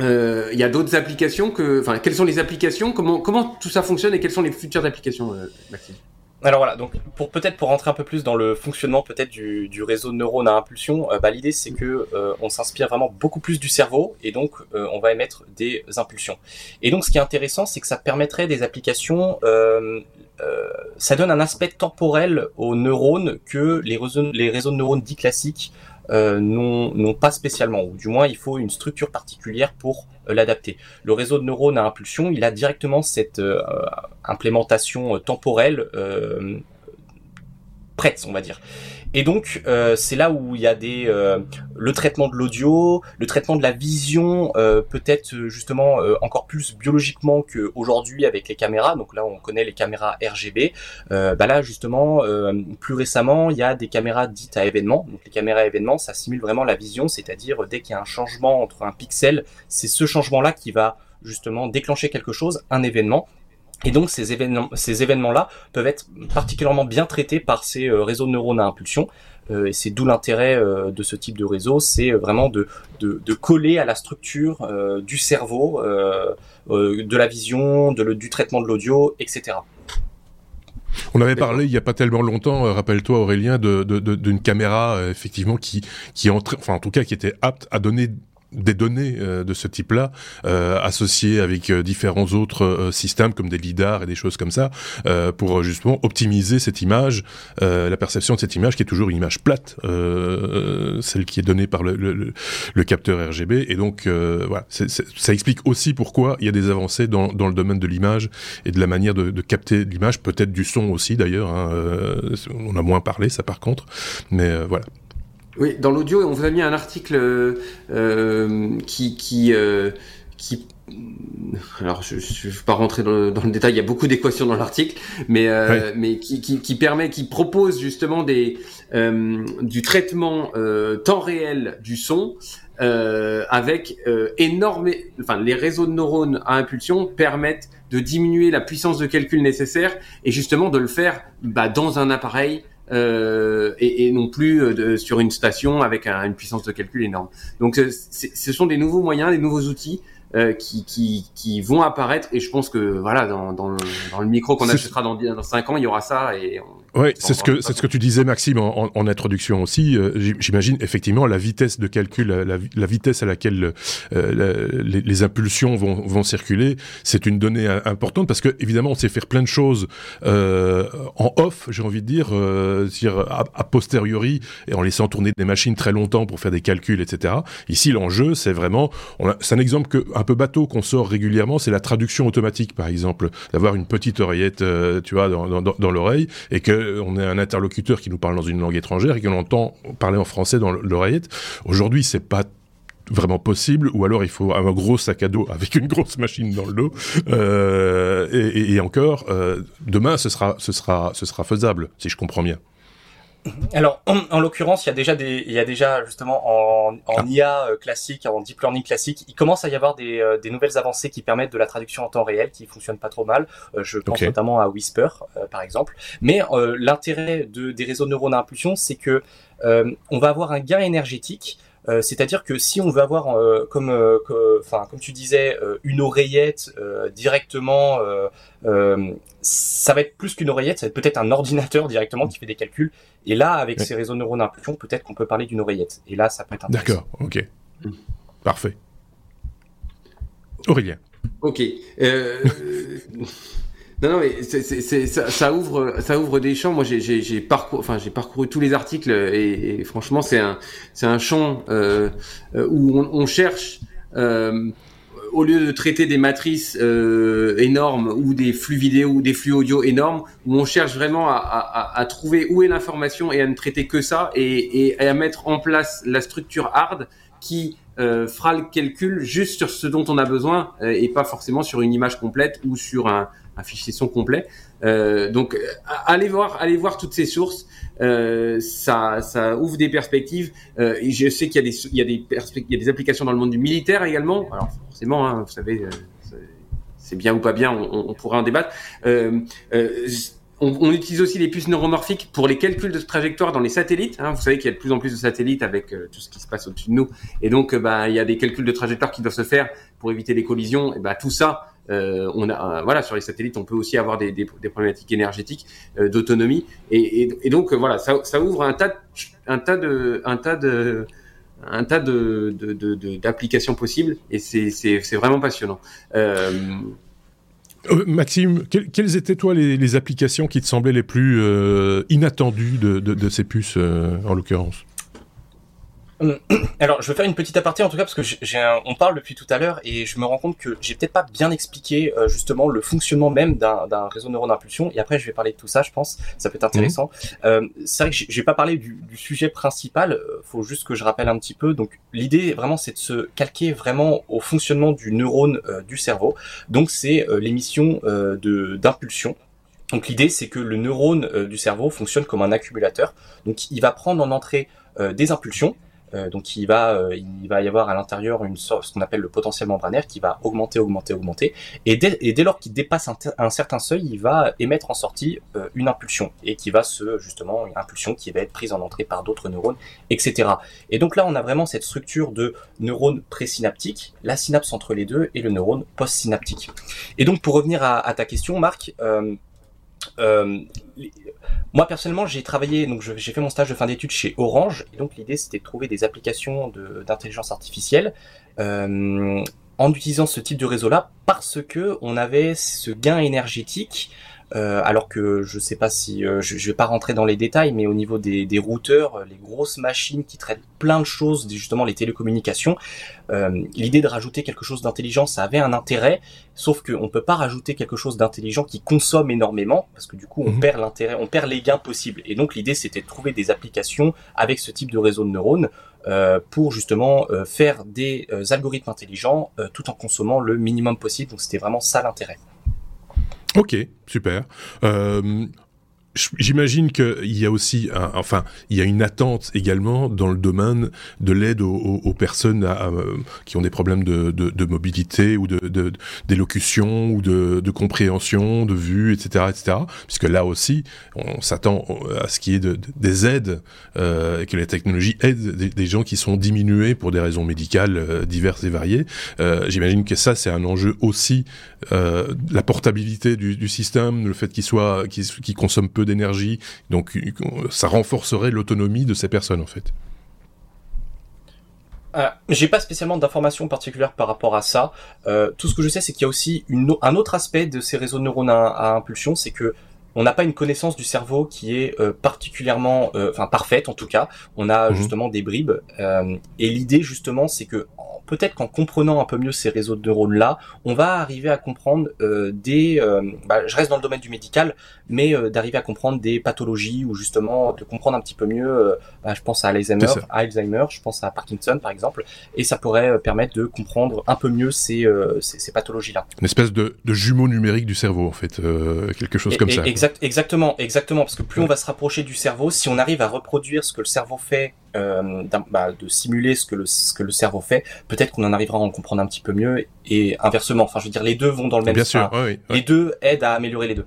euh, il y a d'autres applications que, enfin, quelles sont les applications Comment comment tout ça fonctionne et quelles sont les futures applications, euh, Maxime? Alors voilà, donc pour peut-être pour rentrer un peu plus dans le fonctionnement peut-être du, du réseau de neurones à impulsion, euh, bah, l'idée c'est que on s'inspire vraiment beaucoup plus du cerveau et donc on va émettre des impulsions. Et donc ce qui est intéressant, c'est que ça permettrait des applications, ça donne un aspect temporel aux neurones que les réseaux, les réseaux de neurones dits classiques euh, n'ont pas spécialement, ou du moins il faut une structure particulière pour euh, l'adapter. Le réseau de neurones à impulsion, il a directement cette euh, implémentation temporelle prête, on va dire. Et donc euh, c'est là où il y a des euh, le traitement de l'audio, le traitement de la vision, euh, peut-être justement encore plus biologiquement qu'aujourd'hui avec les caméras. Donc là on connaît les caméras RGB. bah là justement plus récemment il y a des caméras dites à événement. Donc les caméras à événement ça simule vraiment la vision, c'est-à-dire dès qu'il y a un changement entre un pixel, c'est ce changement là qui va justement déclencher quelque chose, un événement, et donc ces événements, ces événements-là peuvent être particulièrement bien traités par ces euh, réseaux de neurones à impulsion. Euh, et c'est d'où l'intérêt euh, de ce type de réseau, c'est vraiment de, de, de, coller à la structure du cerveau, de la vision, de le, du traitement de l'audio, etc. On avait parlé il y a pas tellement longtemps, rappelle-toi Aurélien, d'une de, de, caméra effectivement qui qui entre, enfin en tout cas qui était apte à donner des données euh, de ce type-là euh, associées avec euh, différents autres systèmes comme des lidars et des choses comme ça pour justement optimiser cette image, la perception de cette image qui est toujours une image plate, celle qui est donnée par le, le, le capteur RGB. Et donc voilà, ça explique aussi pourquoi il y a des avancées dans, dans le domaine de l'image et de la manière de, de capter l'image, peut-être du son aussi d'ailleurs. Hein, on a moins parlé ça par contre, mais voilà. Oui, dans l'audio, on vous a mis un article euh, euh qui qui euh, qui alors je ne vais pas rentrer dans le, dans le, détail, il y a beaucoup d'équations dans l'article, mais euh, mais qui, qui, qui, permet, qui propose justement des euh, du traitement euh, temps réel du son avec énorme, enfin les réseaux de neurones à impulsion permettent de diminuer la puissance de calcul nécessaire et justement de le faire bah, dans un appareil euh, et, et, non plus euh, de, sur une station avec une puissance de calcul énorme. Donc ce sont des nouveaux moyens, des nouveaux outils euh, qui, qui, qui, vont apparaître et je pense que voilà dans, dans, le, dans le micro qu'on achètera dans, dans 5 ans il y aura ça et oui, c'est ce que c'est ce que tu disais Maxime en, en, introduction aussi. Euh, j'imagine effectivement la vitesse de calcul, la, la vitesse à laquelle euh, les, les, impulsions vont, vont circuler, c'est une donnée importante parce que évidemment on sait faire plein de choses en off, j'ai envie de dire, dire a, a, posteriori et en laissant tourner des machines très longtemps pour faire des calculs, etc. Ici l'enjeu c'est vraiment, c'est un exemple que un un peu bateau qu'on sort régulièrement, c'est la traduction automatique, par exemple, d'avoir une petite oreillette, euh, tu vois, dans, l'oreille, et que on ait un interlocuteur qui nous parle dans une langue étrangère et qu'on entend parler en français dans l'oreillette. Aujourd'hui, c'est pas vraiment possible, ou alors il faut un gros sac à dos avec une grosse machine dans le dos. Euh, et, encore, euh, demain, ce sera, ce sera, ce sera faisable, si je comprends bien. Alors, en, l'occurrence, il y a déjà des, il y a déjà justement en, en ah. IA euh, classique, en deep learning classique, il commence à y avoir des, euh, des, nouvelles avancées qui permettent de la traduction en temps réel, qui fonctionnent pas trop mal. Euh, je pense notamment à Whisper, par exemple. Mais l'intérêt de, des réseaux de neurones à impulsion, c'est que on va avoir un gain énergétique euh, c'est-à-dire que si on veut avoir, euh, comme, euh, enfin, comme tu disais, une oreillette directement, ça va être plus qu'une oreillette, ça va être peut-être un ordinateur directement qui fait des calculs. Et là, avec ces réseaux de neurones d'impulsion, peut-être qu'on peut parler d'une oreillette. Et là, ça peut être intéressant. D'accord, ok, parfait. Aurélien. Ok. Non, non, mais c'est, ça, ça, ouvre, ça ouvre des champs. Moi, j'ai, parcouru, enfin, j'ai parcouru tous les articles et, et franchement, c'est un, c'est un champ euh, euh où on, on cherche, euh, au lieu de traiter des matrices euh, énormes ou des flux vidéo ou des flux audio énormes, où on cherche vraiment à, à, à trouver où est l'information et à ne traiter que ça et, et, à mettre en place la structure hard qui euh, fera le calcul juste sur ce dont on a besoin euh, et pas forcément sur une image complète ou sur un, un fichier son complet. Euh, donc, allez voir, allez voir toutes ces sources. Euh, ça, ça ouvre des perspectives. Euh, je sais qu'il y a des, il y a des il y a des applications dans le monde du militaire également. Alors forcément, hein, vous savez, euh, c'est bien ou pas bien, on, on pourrait en débattre. Euh, euh, on, on, utilise aussi les puces neuromorphiques pour les calculs de trajectoire dans les satellites. Hein. Vous savez qu'il y a de plus en plus de satellites avec tout ce qui se passe au-dessus de nous, et donc bah, il y a des calculs de trajectoire qui doivent se faire pour éviter les collisions. Et bah tout ça, euh, on a, voilà, sur les satellites, on peut aussi avoir des, problématiques énergétiques, euh, d'autonomie, et, donc voilà, ça, ouvre un tas, un tas de, un tas de, un tas de, d'applications possibles, et c'est vraiment passionnant. Euh, euh... Maxime, quelles étaient toi les, applications qui te semblaient les plus euh, inattendues de, ces puces euh, en l'occurrence? euh, alors, je vais faire une petite aparté en tout cas parce que j'ai un... on parle depuis tout à l'heure et je me rends compte que j'ai peut-être pas bien expliqué euh, justement le fonctionnement même d'un réseau neuron d'impulsion. Et après, je vais parler de tout ça, je pense. Ça peut être intéressant. Mmh. Euh, c'est vrai que j'ai pas parlé du, du, sujet principal. Euh, faut juste que je rappelle un petit peu. Donc, l'idée vraiment, c'est de se calquer vraiment au fonctionnement du neurone du cerveau. Donc, c'est l'émission de d'impulsion. Donc, l'idée, c'est que le neurone du cerveau fonctionne comme un accumulateur. Donc, il va prendre en entrée des impulsions donc il va, euh, il va y avoir à l'intérieur une sorte, ce qu'on appelle le potentiel membranaire qui va augmenter, augmenter, augmenter. Et dès, lors qu'il dépasse un, certain seuil, il va émettre en sortie euh, une impulsion et qui va se justement une impulsion qui va être prise en entrée par d'autres neurones, etc. Et donc là, on a vraiment cette structure de neurones présynaptiques, la synapse entre les deux et le neurone postsynaptique. Et donc pour revenir à, ta question, Marc. Euh, euh, moi personnellement, j'ai travaillé, donc j'ai fait mon stage de fin d'études chez Orange, et donc l'idée c'était de trouver des applications d'intelligence artificielle euh, en utilisant ce type de réseau-là, parce que on avait ce gain énergétique euh, alors que je sais pas si euh, je, je, vais pas rentrer dans les détails, mais au niveau des, des, routeurs, euh, les grosses machines qui traitent plein de choses, justement les télécommunications, euh, l'idée de rajouter quelque chose d'intelligent, ça avait un intérêt, sauf qu'on peut pas rajouter quelque chose d'intelligent qui consomme énormément, parce que du coup on mmh. perd l'intérêt, on perd les gains possibles. Et donc l'idée c'était de trouver des applications avec ce type de réseau de neurones. Pour justement faire des algorithmes intelligents tout en consommant le minimum possible. Donc c'était vraiment ça l'intérêt. Ok, super. Euh, J'imagine qu'il y a aussi, enfin, il y a une attente également dans le domaine de l'aide aux, personnes qui ont des problèmes de, mobilité ou de d'élocution ou de, compréhension, de vue, etc., etc. Puisque là aussi, on s'attend à ce qu'il y ait de, des aides euh, que la technologie aide des, gens qui sont diminués pour des raisons médicales euh, diverses et variées. Euh, J'imagine que ça, c'est un enjeu aussi, euh, la portabilité du, du système, le fait qu'il soit, qu'il consomme peu d'énergie. Donc ça renforcerait l'autonomie de ces personnes en fait. Euh, j'ai pas spécialement d'informations particulières par rapport à ça. Euh, tout ce que je sais, c'est qu'il y a aussi une, un autre aspect de ces réseaux de neurones à, à impulsion, c'est que on n'a pas une connaissance du cerveau qui est euh, particulièrement, euh, enfin parfaite en tout cas. On a Mhm. justement des bribes. euh, et l'idée justement, c'est que peut-être qu'en comprenant un peu mieux ces réseaux de neurones là, on va arriver à comprendre euh, des. euh, bah, je reste dans le domaine du médical, mais euh, d'arriver à comprendre des pathologies ou justement de comprendre un petit peu mieux. euh, bah, je pense à Alzheimer, à Alzheimer, je pense à Parkinson par exemple, et ça pourrait euh, permettre de comprendre un peu mieux ces, euh, ces, ces pathologies là. Une espèce de, de jumeau numérique du cerveau, en fait, euh, quelque chose Et- comme et- ça. Exact, exactement, exactement, parce que plus on va se rapprocher du cerveau, si on arrive à reproduire ce que le cerveau fait, euh, bah, de simuler ce que le ce que le cerveau fait, peut-être qu'on en arrivera à en comprendre un petit peu mieux et inversement. Enfin, je veux dire, les deux vont dans le même Bien sûr, ouais. Les deux aident à améliorer les deux.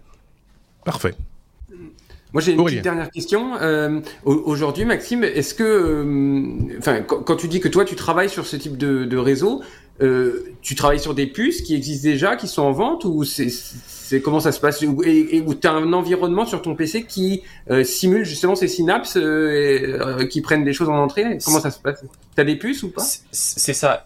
Parfait. Moi, j'ai une petite dernière question. Euh, au- Aujourd'hui, Maxime, est-ce que, euh, enfin, quand, quand tu dis que toi, tu travailles sur ce type de, de réseau, euh, tu travailles sur des puces qui existent déjà, qui sont en vente, ou c'est, comment ça se passe, Ou- et, et où tu as un environnement sur ton PC qui euh, simule justement ces synapses, euh, et, euh, qui prennent des choses en entrée? Comment ça se passe? T'as des puces ou pas? C'est ça.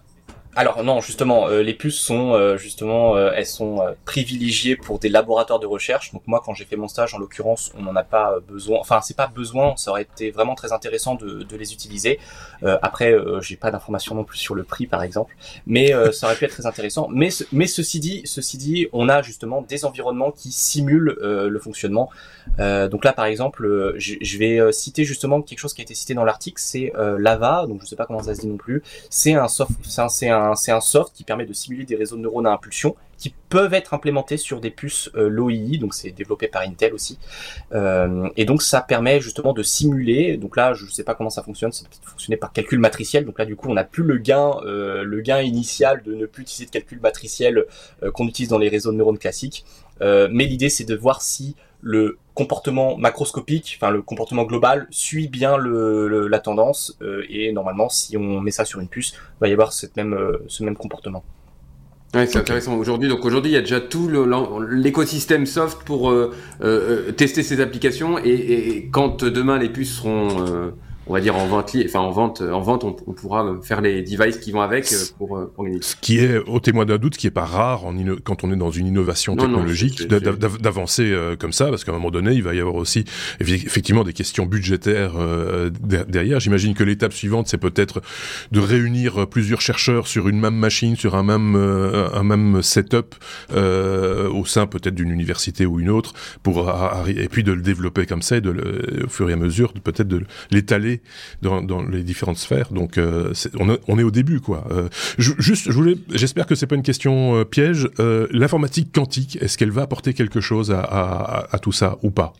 Alors non, justement, euh, les puces sont euh, justement, euh, elles sont euh, privilégiées pour des laboratoires de recherche. Donc moi, quand j'ai fait mon stage, en l'occurrence, on n'en a pas besoin. Enfin, c'est pas besoin. Ça aurait été vraiment très intéressant de, les utiliser. Après, j'ai pas d'informations non plus sur le prix, par exemple, mais ça aurait pu être très intéressant. Mais mais ceci dit, ceci dit, on a justement des environnements qui simulent le fonctionnement. Donc là, par exemple, je, vais citer justement quelque chose qui a été cité dans l'article, c'est Lava. Donc je sais pas comment ça se dit non plus c'est un soft, c'est un, c'est un soft qui permet de simuler des réseaux de neurones à impulsion qui peuvent être implémentés sur des puces euh, l'OII, donc c'est développé par Intel aussi. Euh, et donc ça permet justement de simuler. Donc là, je sais pas comment ça fonctionne, ça peut fonctionner par calcul matriciel. Donc là, du coup, on n'a plus le gain, euh, le gain initial de ne plus utiliser de calcul matriciel euh, qu'on utilise dans les réseaux de neurones classiques. Mais l'idée, c'est de voir si le comportement macroscopique, enfin le comportement global, suit bien le, la tendance. euh, et normalement, si on met ça sur une puce, il va y avoir cette même, euh, ce même comportement. Ouais, c'est intéressant. Aujourd'hui, donc aujourd'hui, il y a déjà tout l'écosystème soft pour euh, tester ces applications et, quand demain les puces seront, on va dire en vente, enfin en vente, en vente, on, on pourra faire les devices qui vont avec pour, euh, pour gagner. Ce qui est, au témoin d'un doute, ce qui est pas rare en quand on est dans une innovation Non, technologique, d'avancer euh, comme ça, parce qu'à un moment donné, il va y avoir aussi effe- effectivement des questions budgétaires euh, der- derrière. J'imagine que l'étape suivante, c'est peut-être de réunir plusieurs chercheurs sur une même machine, sur un même un même setup euh, au sein peut-être d'une université ou une autre, pour et puis de le développer comme ça, et de le, au fur et à mesure, peut-être de l'étaler dans, dans les différentes sphères. Donc, euh, on, est- on est au début, quoi. Euh, je- juste, je voulais, j'espère que c'est pas une question euh, piège. L'informatique quantique, est-ce qu'elle va apporter quelque chose à, à- à tout ça ou pas?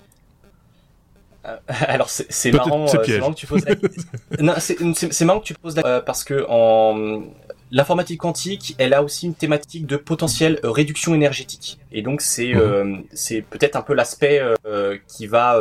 Alors c'est marrant, marrant que tu poses la c'est marrant que tu poses la parce que en l'informatique quantique, elle a aussi une thématique de potentielle réduction énergétique. Et donc c'est Mhm. c'est peut-être un peu l'aspect qui va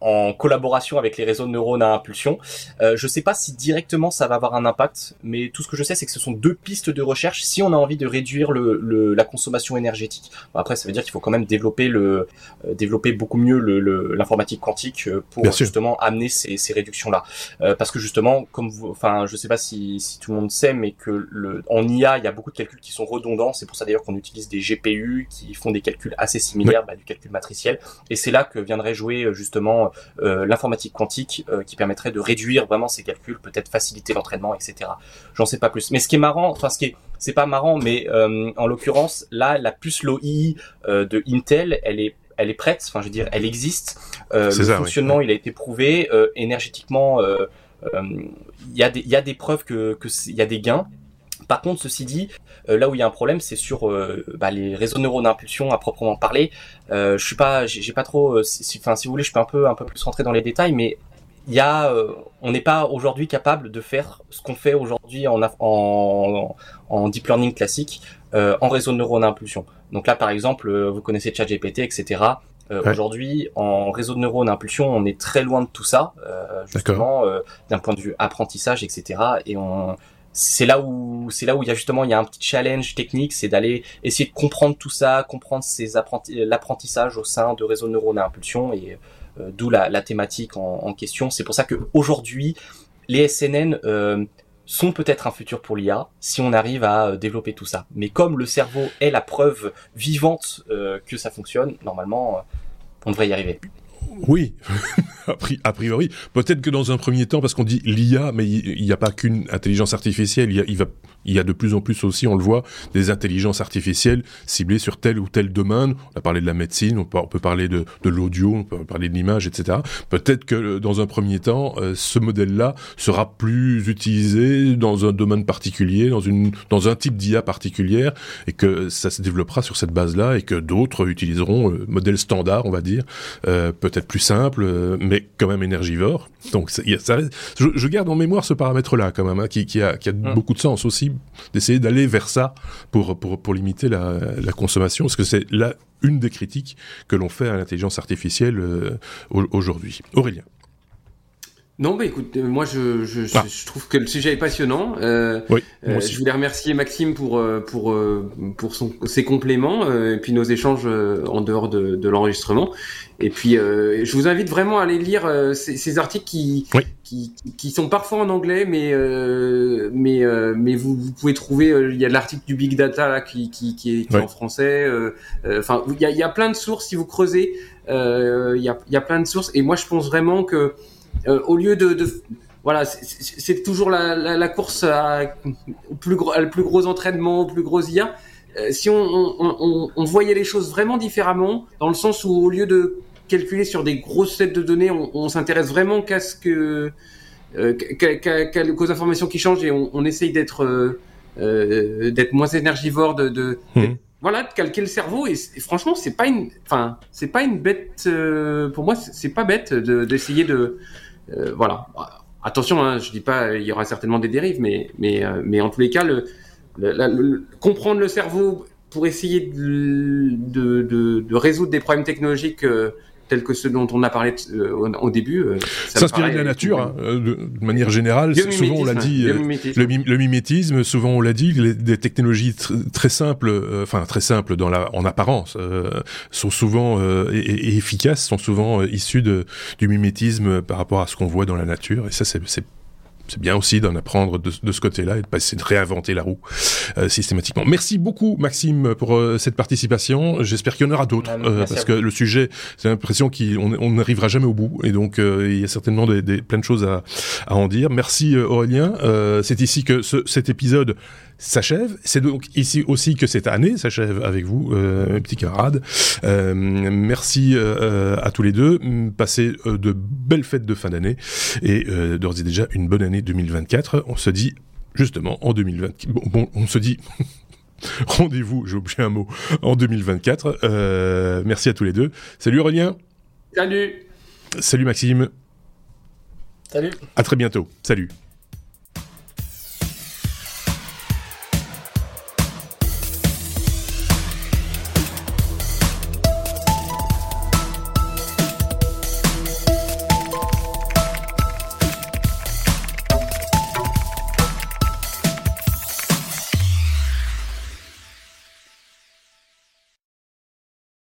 en collaboration avec les réseaux de neurones à impulsion. Euh, je sais pas si directement ça va avoir un impact, mais tout ce que je sais, c'est que ce sont deux pistes de recherche si on a envie de réduire le, le- la consommation énergétique. Bon, après, ça veut dire qu'il faut quand même développer le euh, développer beaucoup mieux le- le- l'informatique quantique euh, pour Bien sûr. justement amener ces, ces réductions-là. Euh, parce que justement, comme vous, enfin, je sais pas si, si tout le monde sait, mais que le, en IA, il y a beaucoup de calculs qui sont redondants. C'est pour ça d'ailleurs qu'on utilise des GPU qui font des calculs assez similaires bah, du calcul matriciel. Et c'est là que viendrait jouer euh, justement euh, l'informatique quantique euh, qui permettrait de réduire vraiment ces calculs, peut-être faciliter l'entraînement, etc. J'en sais pas plus. Mais ce qui est marrant, enfin ce qui est c'est pas marrant, mais euh, en l'occurrence, là, la puce LOI euh, de Intel, elle est elle est prête, enfin je veux dire, elle existe. Euh, le ça, oui. fonctionnement, il a été prouvé euh, énergétiquement. euh, Il y a des il y a des preuves que que c'est- il y a des gains. Par contre, ceci dit, euh, là où il y a un problème, c'est sur euh, bah, les réseaux de neurones d'impulsion à proprement parler. Euh, je suis pas, j'ai pas trop. euh, si, si- enfin, si vous voulez, je peux un peu un peu plus rentrer dans les détails, mais il y a, euh, on n'est pas aujourd'hui capable de faire ce qu'on fait aujourd'hui en, en en deep learning classique euh, en réseau de neurones d'impulsion. Donc là, par exemple, vous connaissez ChatGPT, etc. Euh, Ouais. Aujourd'hui, en réseau de neurones d'impulsion, on est très loin de tout ça, euh, justement, euh, d'un point de vue apprentissage, etc. Et on, c'est là où, c'est là où il y a justement, il y a un petit challenge technique, c'est d'aller essayer de comprendre tout ça, comprendre l'apprentissage au sein de réseaux de neurones à impulsion, et euh, d'où la, thématique en, question. C'est pour ça que aujourd'hui, les SNN euh, sont peut-être un futur pour l'IA si on arrive à euh, développer tout ça. Mais comme le cerveau est la preuve vivante que ça fonctionne, normalement, on devrait y arriver. Oui, a priori. Peut-être que dans un premier temps, parce qu'on dit l'IA, mais il n'y a pas qu'une intelligence artificielle, il y, a, de plus en plus aussi, on le voit, des intelligences artificielles ciblées sur tel ou tel domaine. On a parlé de la médecine, on peut, parler de, l'audio, on peut parler de l'image, etc. Peut-être que euh, dans un premier temps, euh, ce modèle-là sera plus utilisé dans un domaine particulier, dans, une, dans un type d'IA particulière, et que ça se développera sur cette base-là, et que d'autres utiliseront le modèle standard, on va dire, euh, peut-être plus simple, euh, mais quand même énergivore. Donc ça, je, garde en mémoire ce paramètre-là quand même, hein, qui, qui, a, qui a mmh. beaucoup de sens aussi, d'essayer d'aller vers ça pour, pour, pour limiter la, la consommation, parce que c'est là une des critiques que l'on fait à l'intelligence artificielle euh, aujourd'hui. Aurélien. Non, bah écoute, euh, moi je, je, je, trouve que le sujet est passionnant. Euh, oui, euh, je voulais remercier Maxime pour euh, pour pour son, ses compléments et puis nos échanges en dehors de, de l'enregistrement. Et puis je vous invite vraiment à aller lire ces, ces, articles qui, qui qui sont parfois en anglais, mais mais mais vous, vous pouvez trouver. Il y a l'article du Big Data là qui qui qui est, qui est en français. Enfin, il y a il y a plein de sources si vous creusez. Il y a il y a plein de sources et moi je pense vraiment que euh, au lieu de, de voilà, c'est toujours la, la, la course à, au plus gros, le plus gros entraînement, au plus gros IA. Euh, si on, on, on, on, voyait les choses vraiment différemment, dans le sens où au lieu de calculer sur des grosses sets de données, on, s'intéresse vraiment qu'à ce que euh, qu'aux informations qui changent et on, essaye d'être euh, euh, d'être moins énergivore, de, de mmh. voilà, de calquer le cerveau. Et, franchement, c'est pas une, enfin, c'est pas une bête. pour moi, c'est pas bête d'essayer de euh, voilà. Attention, hein, je dis pas, il y aura certainement des dérives, mais, mais, euh, mais en tous les cas, comprendre le cerveau pour essayer de, résoudre des problèmes technologiques euh, tels que ceux dont on a parlé euh, au, début. Euh, S'inspirer de la nature, hein, euh, de, manière générale. Souvent on l'a dit, le, mimétisme. Souvent on l'a dit, les, des technologies très simples, enfin très simples dans la, en apparence, sont souvent et, efficaces, sont souvent issues de, du mimétisme par rapport à ce qu'on voit dans la nature. Et ça, c'est c'est bien aussi d'en apprendre de, de ce côté-là et de pas essayer de réinventer la roue euh, systématiquement. Merci beaucoup Maxime pour euh, cette participation. J'espère qu'il y en aura d'autres euh, parce que le sujet, j'ai l'impression qu'on n'arrivera jamais au bout et donc il y a certainement des, des, plein de choses à, à en dire. Merci Aurélien. c'est ici que ce, cet épisode s'achève. C'est donc ici aussi que cette année s'achève avec vous, euh, mes petits camarades. Euh, merci euh, à tous les deux. Passez de belles fêtes de fin d'année et d'ores et déjà une bonne année 2024. On se dit justement en 2024. Bon, bon on se dit. Rendez-vous, j'ai oublié un mot, en 2024. merci à tous les deux. Salut Aurélien. Salut. Salut Maxime. Salut. À très bientôt. Salut.